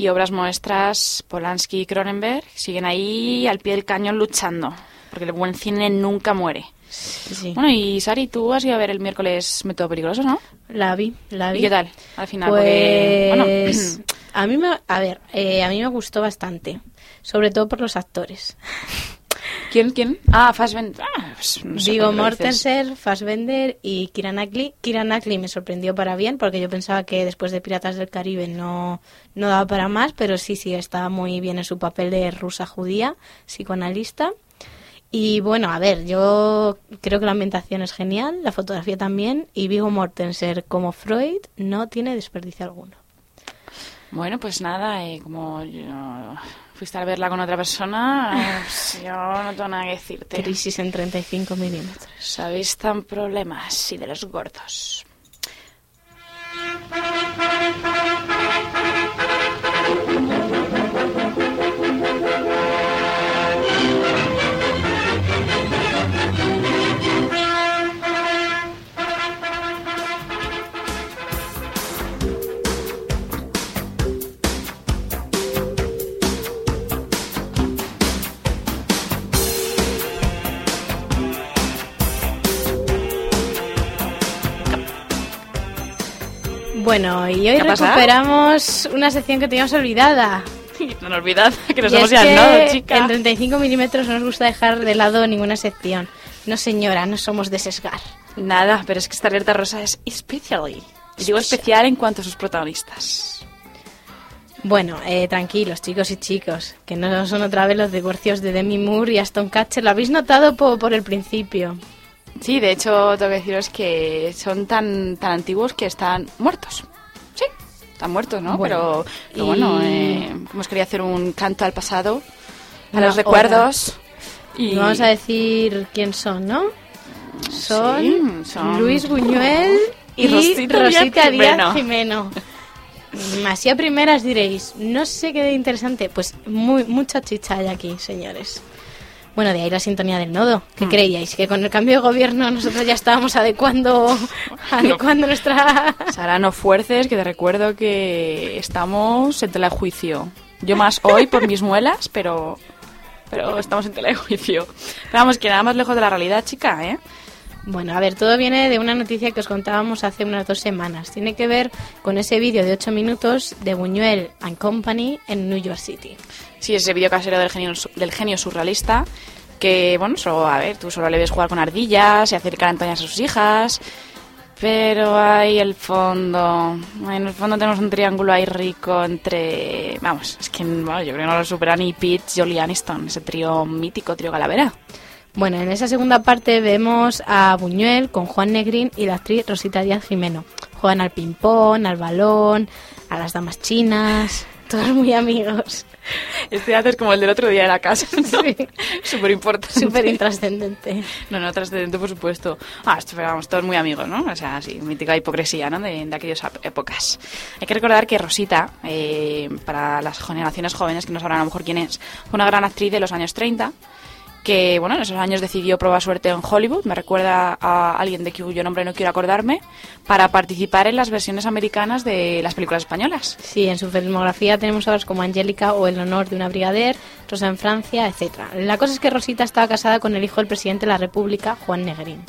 Y obras muestras, Polanski y Cronenberg siguen ahí al pie del cañón luchando, porque el buen cine nunca muere. Sí. Bueno, y Sari, tú has ido a ver el miércoles Método Peligroso, ¿no? La vi, la vi. ¿Y qué tal? Al final, Pues, porque, bueno, a mí me, a ver, eh, a mí me gustó bastante, sobre todo por los actores. ¿Quién, quién? Ah, Fassbender. Ah, pues, no sé Vigo. Mortensen, Fassbender y Kira Knightley. Kira Knightley me sorprendió para bien porque yo pensaba que después de Piratas del Caribe no, no daba para más, pero sí, sí, está muy bien en su papel de rusa judía, psicoanalista. Y bueno, a ver, yo creo que la ambientación es genial, la fotografía también, y Vigo Mortensen como Freud no tiene desperdicio alguno. Bueno, pues nada, eh, como yo fuiste a verla con otra persona, pues yo no tengo nada que decirte. Crisis en 35 milímetros. Sabéis tan problemas y de los gordos. Bueno, y hoy recuperamos una sección que teníamos olvidada. No nos olvidad que nos Y hemos llenado, chica. En 35 milímetros no nos gusta dejar de lado ninguna sección. No, señora, no somos de sesgar. Nada, pero es que esta alerta rosa es especially. Y digo especial en cuanto a sus protagonistas. Bueno, eh, tranquilos, chicos y chicos, que no son otra vez los divorcios de Demi Moore y Aston Catcher. Lo habéis notado po- por el principio. Sí, de hecho, tengo que deciros que son tan, tan antiguos que están muertos. Sí, están muertos, ¿no? Bueno, pero, pero y- bueno, eh, hemos querido hacer un canto al pasado, a Una los recuerdos. Y vamos a decir quién son, ¿no? Son, Sí, son- Luis Buñuel Y y, Rosita Rosita, Díaz Díaz Jimeno. Jimeno. Así a primeras diréis, no sé qué de interesante. Pues muy, mucha chicha hay aquí, señores. Bueno, de ahí la sintonía del nodo. ¿Qué Hmm. creíais? ¿Que con el cambio de gobierno nosotros ya estábamos adecuando, adecuando nuestra... Sara, no fuerces, que te recuerdo que estamos en tela de juicio. Yo más hoy por mis muelas, pero, pero estamos en tela de juicio. Pero vamos, que nada más lejos de la realidad, chica, ¿eh? Bueno, a ver, todo viene de una noticia que os contábamos hace unas dos semanas. Tiene que ver con ese vídeo de 8 minutos de Buñuel and Company en New York City. Sí, ese vídeo casero del genio, del genio surrealista, que, bueno, solo, a ver, tú solo le ves jugar con ardillas y hacer carantoñas a sus hijas, pero ahí el fondo, en el fondo tenemos un triángulo ahí rico entre, vamos, es que bueno, yo creo que no lo supera ni Pete, Jolie Aniston, ese trío mítico, trío Calavera. Bueno, en esa segunda parte vemos a Buñuel con Juan Negrín y la actriz Rosita Díaz Jimeno. Juegan al ping-pong, al balón, a las damas chinas, todos muy amigos. Este dato es como el del otro día de la casa, Sí. súper importante. Súper intrascendente. No, no, trascendente, por supuesto. Ah, vamos, todos muy amigos, ¿no? O sea, sí, mítica hipocresía, ¿no? De, de aquellas épocas. Hay que recordar que Rosita, eh, para las generaciones jóvenes que no sabrán a lo mejor quién es, fue una gran actriz de los años 30 que bueno, en esos años decidió probar suerte en Hollywood, me recuerda a alguien de cuyo nombre no quiero acordarme, para participar en las versiones americanas de las películas españolas. Sí, en su filmografía tenemos obras como Angélica o El honor de una brigadier, Rosa en Francia, etcétera. La cosa es que Rosita estaba casada con el hijo del presidente de la República, Juan Negrín.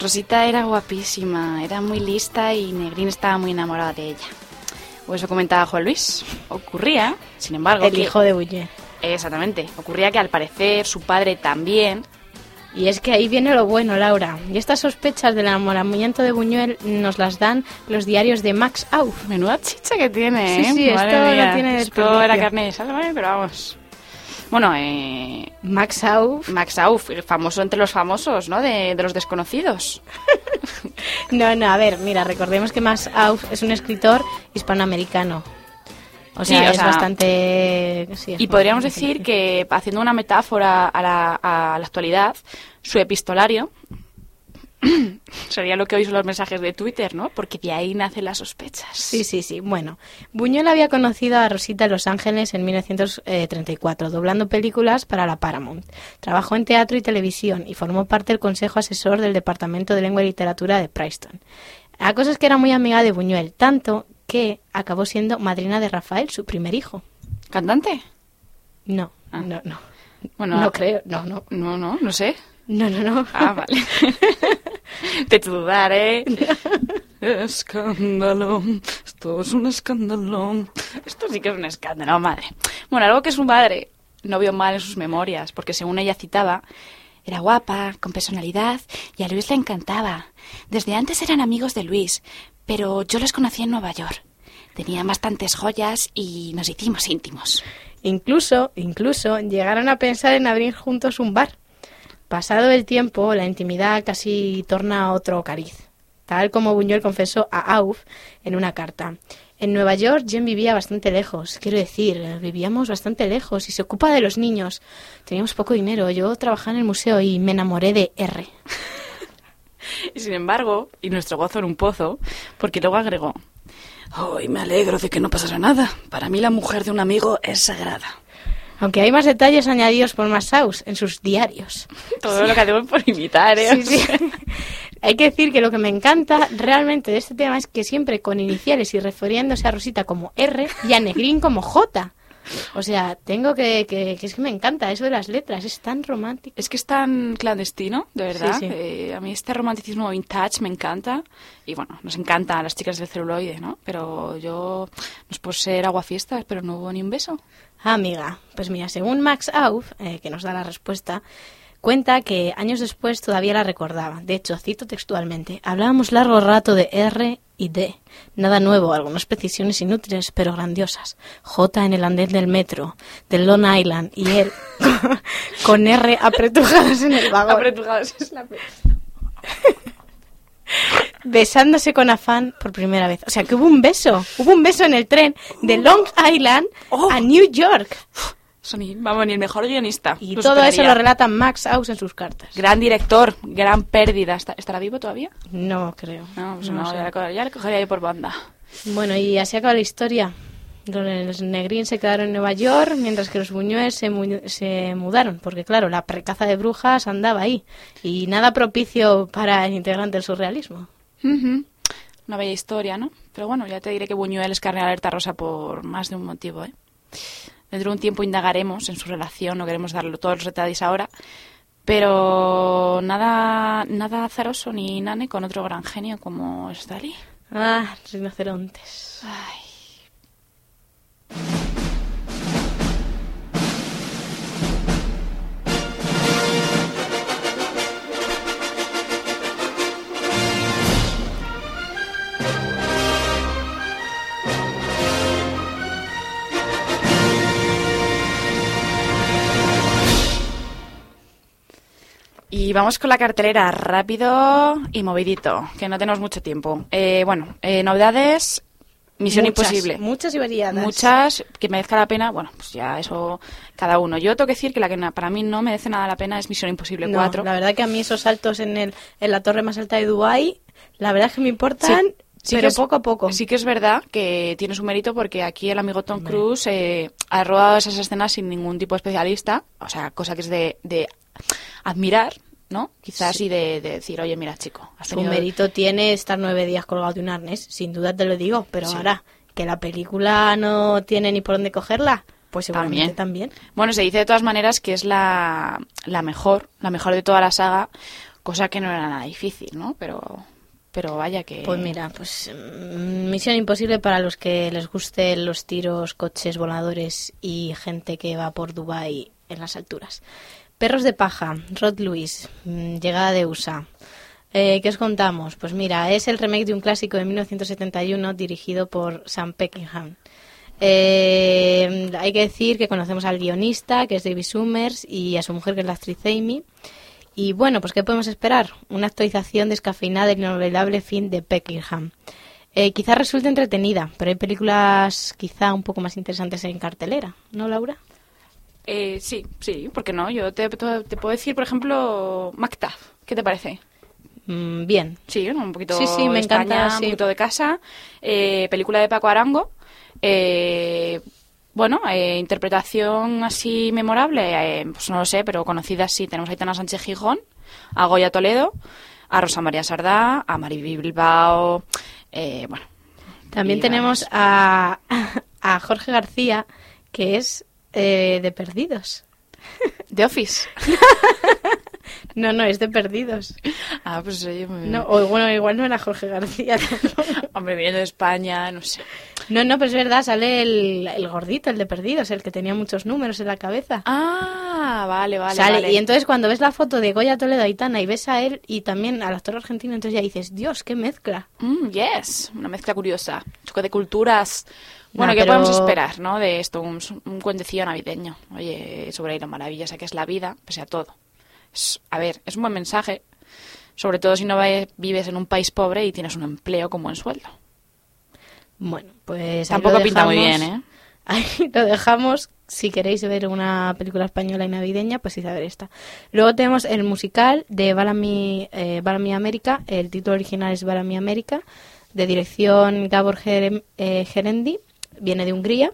Rosita era guapísima, era muy lista y Negrín estaba muy enamorado de ella. O eso comentaba Juan Luis. Ocurría, sin embargo, El que- hijo de Buñuel. Exactamente. Ocurría que al parecer su padre también. Y es que ahí viene lo bueno, Laura. Y estas sospechas del enamoramiento de Buñuel nos las dan los diarios de Max Auf. Menuda chicha que tiene, Sí, ¿eh? sí, Madre esto lo tiene Esto era carne de sálvame, pero vamos. Bueno, eh, Max Auf. Max Auf, famoso entre los famosos, ¿no? De, de los desconocidos. No, no, a ver, mira, recordemos que Max Auf es un escritor hispanoamericano. O Sí, sea, o es sea, bastante... sí, es Y podríamos decir que, haciendo una metáfora a la, a la actualidad, su epistolario sería lo que hoy son los mensajes de Twitter, ¿no? Porque de ahí nacen las sospechas. Sí, sí, sí. Bueno, Buñuel había conocido a Rosita en Los Ángeles en 1934, doblando películas para la Paramount. Trabajó en teatro y televisión y formó parte del consejo asesor del Departamento de Lengua y Literatura de Princeton. La cosa es que era muy amiga de Buñuel, tanto que acabó siendo madrina de Rafael, su primer hijo. ¿Cantante? No, Ah. no, no. Bueno, no creo, no, no. No, no, no sé. No, no, no. Ah, vale. Te he hecho dudar, ¿eh? Escándalo. Esto es un escándalo. Esto sí que es un escándalo, madre. Bueno, algo que su madre no vio mal en sus memorias, porque según ella citaba, era guapa, con personalidad, y a Luis le encantaba. Desde antes eran amigos de Luis, pero yo los conocí en Nueva York. Tenían bastantes joyas y nos hicimos íntimos. Incluso, incluso llegaron a pensar en abrir juntos un bar. Pasado el tiempo, la intimidad casi torna a otro cariz, tal como Buñuel confesó a Auf en una carta. En Nueva York, Jen vivía bastante lejos, quiero decir, vivíamos bastante lejos y se ocupa de los niños. Teníamos poco dinero, yo trabajaba en el museo y me enamoré de R. Y sin embargo, y nuestro gozo en un pozo, porque luego agregó, Hoy me alegro de que no pasara nada. Para mí la mujer de un amigo es sagrada. Aunque hay más detalles añadidos por Massaus en sus diarios. Todo lo que hacemos por imitar, ¿eh? Sí, sí. Hay que decir que lo que me encanta realmente de este tema es que siempre con iniciales y refiriéndose a Rosita como R y a Negrín como J. O sea, tengo que, que, que es que me encanta eso de las letras, es tan romántico. Es que es tan clandestino, de verdad. Sí, sí. Eh, a mí este romanticismo vintage me encanta. Y bueno, nos encanta a las chicas del celuloide, ¿no? Pero yo, no es por ser aguafiestas, pero no hubo ni un beso. Amiga, pues mira, según Max Auf, eh, que nos da la respuesta, cuenta que años después todavía la recordaba. De hecho, cito textualmente, hablábamos largo rato de R y D. Nada nuevo, algunas precisiones inútiles, pero grandiosas. J en el andén del metro, del Long Island, y él con R apretujados en el vagón, Apretujados es la besándose con afán por primera vez. O sea, que hubo un beso, hubo un beso en el tren de Long Island Oh. a New York. Sony, vamos, ni el mejor guionista. Y todo eso lo relata Max Aus en sus cartas. Gran director, gran pérdida. ¿Está- ¿Estará vivo todavía? No creo. No, pues No no, sé. ya, le ya cogería yo por banda. Bueno, y así acaba la historia. Los Negrín se quedaron en Nueva York, mientras que los Buñuel se, mu- se mudaron, porque claro, la precaza de brujas andaba ahí. Y nada propicio para el integrante del surrealismo. Una bella historia, ¿no? Pero bueno, ya te diré que Buñuel es carne alerta rosa por más de un motivo, ¿eh? Dentro de un tiempo indagaremos en su relación, no queremos darle todos los detalles ahora, pero nada, nada azaroso ni nane con otro gran genio como es Dalí. Ah, rinocerontes. Ay. Y vamos con la cartelera rápido y movidito, que no tenemos mucho tiempo. Eh, bueno, eh, novedades, Misión Muchas, Imposible. Muchas y variadas. Muchas que merezca la pena, bueno, pues ya eso cada uno. Yo tengo que decir que la que para mí no merece nada la pena es Misión Imposible No, 4. la verdad que a mí esos saltos en, el, en la torre más alta de Dubái, la verdad es que me importan Sí pero que es- poco a poco. Sí que es verdad que tiene su mérito porque aquí el amigo Tom Cruise eh, ha rodado esas escenas sin ningún tipo de especialista, o sea, cosa que es de, de admirar, ¿no? Quizás y de, de decir, oye, mira, chico, has Su tenido... mérito tiene estar nueve días colgado de un arnés, sin duda te lo digo, pero ahora que la película no tiene ni por dónde cogerla, pues seguramente también. Bueno, se dice de todas maneras que es la, la mejor, la mejor de toda la saga, cosa que no era nada difícil, ¿no? Pero, pero vaya que... Pues mira, pues mm, misión imposible para los que les gusten los tiros, coches voladores y gente que va por Dubai en las alturas. Perros de paja, Rod Lewis, mm, llegada de USA. Eh, ¿Qué os contamos? Pues mira, es el remake de un clásico de 1971 dirigido por Sam Peckinham. Eh, hay que decir que conocemos al guionista, que es David Summers, y a su mujer, que es la actriz Amy. Y bueno, pues ¿qué podemos esperar? Una actualización descafeinada del inolvidable fin de Peckinham. Eh, quizá resulte entretenida, pero hay películas quizá un poco más interesantes en cartelera, ¿no, Laura? Eh, sí, sí, ¿por qué no? Yo te, puedo decir, por ejemplo, Mactaff. ¿Qué te parece? Mm, bien. Sí, un poquito Sí, sí, me de España, encanta, sí. un poquito de casa. Eh, película de Paco Arango. Eh, bueno, eh, interpretación así memorable, eh, pues no lo sé, pero conocida sí. Tenemos a Aitana Sánchez Gijón, a Goya Toledo, a Rosa María Sardá, a Mari Bilbao, eh, bueno. También tenemos a, a Jorge García, que es eh, de Perdidos. The Office. No, no, es de Perdidos. Ah, pues oye, muy- No, o bueno, igual no era Jorge García. hombre, viniendo de España, no sé. No, no, pero es verdad, sale el, el gordito, el de Perdidos, el que tenía muchos números en la cabeza. Ah, vale, vale, Sale, vale. Y entonces cuando ves la foto de Goya Toledo Aitana y ves a él y también al actor argentino, entonces ya dices, Dios, qué mezcla. Mm, yes, una mezcla curiosa. Choque de culturas. Bueno, Nah, ¿qué pero- podemos esperar, no? De esto, un, un cuentecillo navideño. Oye, sobre lo maravillosa que es la vida, pese a todo. Es- a ver, es un buen mensaje. Sobre todo si no vives en un país pobre y tienes un empleo con buen sueldo. Bueno, pues ahí Tampoco lo pinta muy bien, ¿eh? Ahí lo dejamos. Si queréis ver una película española y navideña, pues id a ver esta. Luego tenemos el musical de Balami, eh, Balami América. El título original es Balami América, de dirección Gabor eh, Gerendi. Viene de Hungría.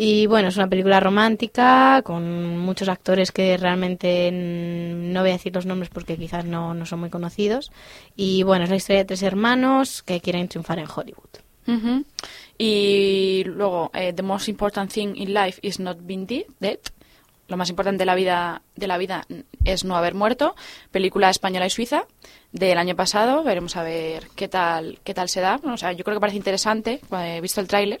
Y bueno, es una película romántica con muchos actores que realmente no voy a decir los nombres porque quizás no, no son muy conocidos. Y bueno, es la historia de tres hermanos que quieren triunfar en Hollywood. Y luego, eh, the most important thing in life is not being de- dead. Lo más importante de la vida de la vida es no haber muerto. Película española y suiza del año pasado. Veremos a ver qué tal qué tal se da. O sea, yo creo que parece interesante. cuando He visto el tráiler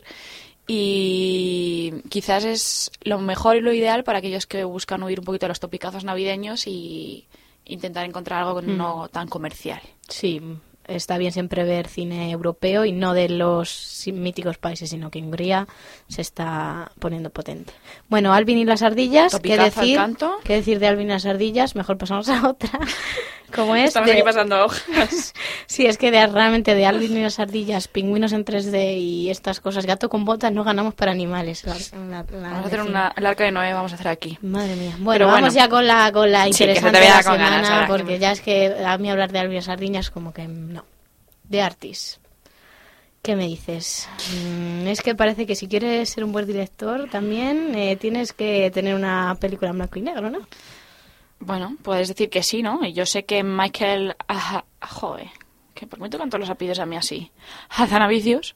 y quizás es lo mejor y lo ideal para aquellos que buscan huir un poquito de los topicazos navideños y intentar encontrar algo no tan comercial. Sí, está bien siempre ver cine europeo y no de los míticos países, sino que Hungría se está poniendo potente. Bueno, Alvin y las ardillas, ¿qué Topicazo decir? canto. ¿Qué decir de Alvin y las ardillas? Mejor pasamos a otra. ¿Cómo es? Estamos De- aquí pasando hojas. Sí, es que de, realmente de Alvin y las ardillas, pingüinos en 3D y estas cosas, gato con botas, no ganamos para animales. la- la- la- Vamos a hacer una, el arca de Noé, vamos a hacer aquí. Madre mía. Bueno, vamos ya con la, con la Sí, que se te interesante de vea la ganas semana, que porque ya es que a mí hablar de Alvin y las ardillas como que no. De Artis. ¿Qué me dices? Mm, es que parece que si quieres ser un buen director también eh, tienes que tener una película en blanco y negro, ¿no? Bueno, puedes decir que sí, ¿no? Y yo sé que Michael... Aja- Joder, que por qué me tocan todos los apellidos a mí así. Hazanavicius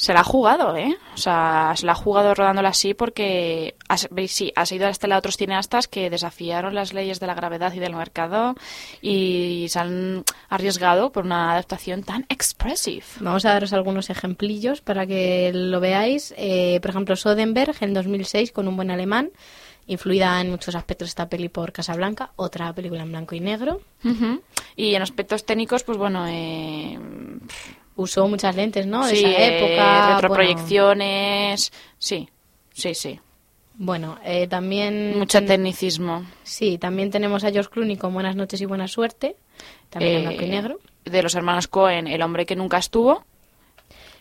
se la ha jugado, ¿eh? O sea, se la ha jugado rodándola así porque, has- veis, sí, ha sido la estela de otros cineastas que desafiaron las leyes de la gravedad y del mercado y se han arriesgado por una adaptación tan expressive. Vamos a daros algunos ejemplillos para que lo veáis. Eh, por ejemplo, Soderbergh en 2006 con un buen alemán, influida en muchos aspectos esta peli por Casablanca, otra película en blanco y negro. Y en aspectos técnicos, pues bueno, eh, Usó muchas lentes, ¿no? De sí, esa eh, época. retroproyecciones, sí, sí, sí. Bueno, eh, también... Mucho tecnicismo. Sí, también tenemos a George Clooney con Buenas noches y buena suerte, también en Eh, blanco y negro. De los hermanos Cohen, El hombre que nunca estuvo.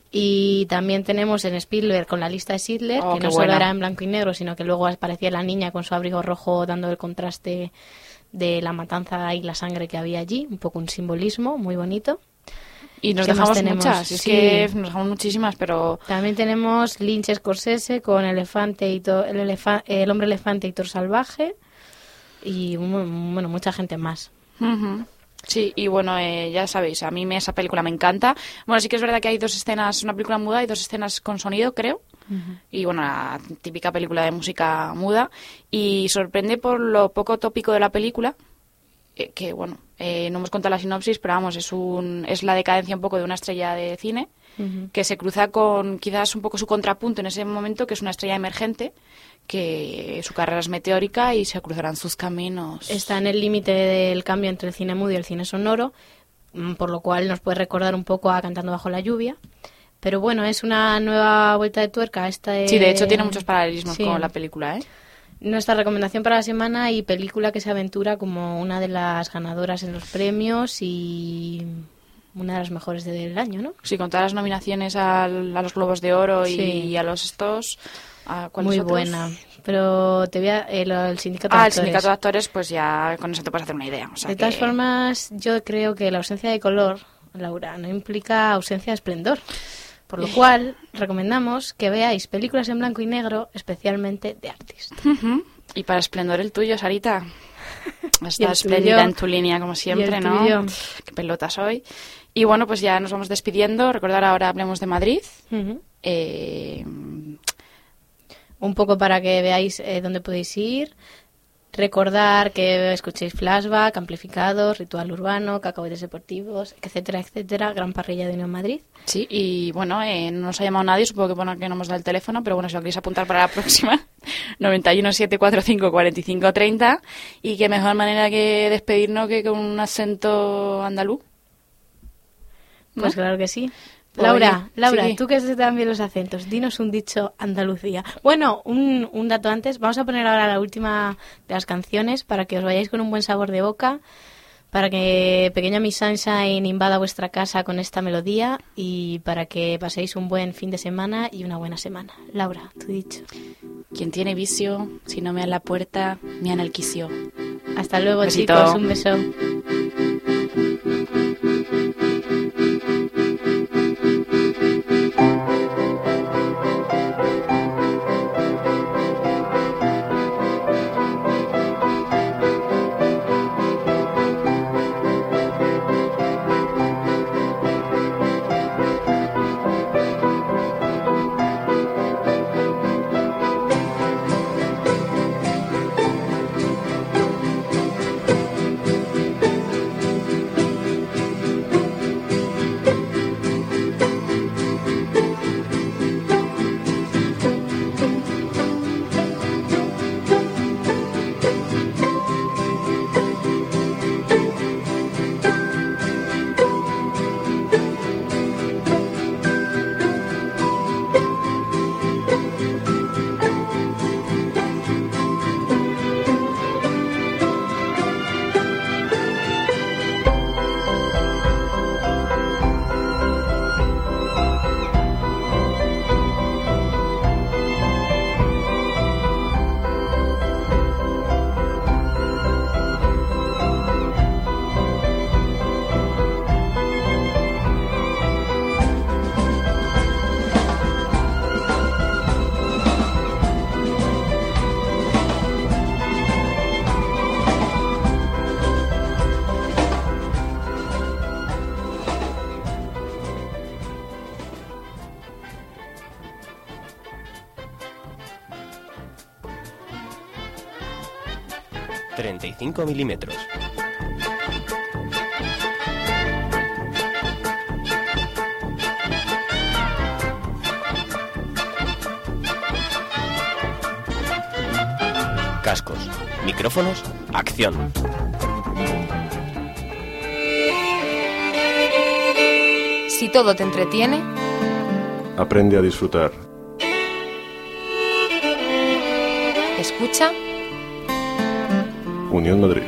Y también tenemos en Spielberg con la lista de Sidler, Oh, que no solo era en blanco y negro, sino que luego aparecía la niña con su abrigo rojo dando el contraste de la matanza y la sangre que había allí, un poco un simbolismo muy bonito. Y nos ¿Qué más dejamos tenemos? muchas, es Sí. que nos dejamos muchísimas, pero También tenemos Lynch Scorsese con Elefante y To- el, elefa- el hombre elefante y Thor salvaje y bueno, mucha gente más. Sí, y bueno, eh, ya sabéis, a mí me, esa película me encanta. Bueno, sí que es verdad que hay dos escenas, una película muda y dos escenas con sonido, creo. Y bueno, la típica película de música muda. Y sorprende por lo poco tópico de la película, eh, que bueno, eh, no hemos contado la sinopsis, pero vamos, es, un, es la decadencia un poco de una estrella de cine que se cruza con quizás un poco su contrapunto en ese momento, que es una estrella emergente, que su carrera es meteórica y se cruzarán sus caminos. Está en el límite del cambio entre el cine mudo y el cine sonoro, mm, por lo cual nos puede recordar un poco a Cantando bajo la lluvia. Pero bueno, es una nueva vuelta de tuerca. Esta Sí, de hecho tiene muchos paralelismos sí. con la película, ¿eh? Nuestra recomendación para la semana y película que se aventura como una de las ganadoras en los premios y una de las mejores del año, ¿no? Sí, con todas las nominaciones al- a los Globos de Oro y, a los estos... ¿a Muy otros? buena. Pero te voy a... El, el sindicato de Ah, el actores. sindicato de actores, pues ya con eso te puedes hacer una idea. o sea de todas formas, yo creo que la ausencia de color, Laura, no implica ausencia de esplendor. Por lo cual, recomendamos que veáis películas en blanco y negro, especialmente de artista. Ujú. Y para esplendor el tuyo, Sarita. Y Está el espléndida en tu línea, como siempre, ¿no? Qué pelota soy. Y bueno, pues ya nos vamos despidiendo. Recordar ahora hablemos de Madrid. Eh, Un poco para que veáis eh, dónde podéis ir. Recordar que escuchéis flashback, amplificados, ritual urbano, cacahuetes deportivos, etcétera, etcétera. Gran parrilla de Unión Madrid. Sí, y bueno, eh, no nos ha llamado nadie, supongo que bueno que no hemos dado el teléfono, pero bueno, si lo queréis apuntar para la próxima, 91 745 45 30, y qué mejor manera que despedirnos que con un acento andaluz. Pues claro que sí. Laura, oye, Laura, sí. tú que dan bien los acentos, dinos un dicho Andalucía. Bueno, un, un dato antes, vamos a poner ahora la última de las canciones para que os vayáis con un buen sabor de boca, para que Pequeña Miss Sunshine invada vuestra casa con esta melodía y para que paséis un buen fin de semana y una buena semana. Laura, tu dicho. Quien tiene vicio, si no me en la puerta, me quicio. Hasta luego, Besito. chicos, un beso. Milímetros. Cascos, micrófonos, acción. Si todo te entretiene, Aprende a disfrutar. Unión Madrid.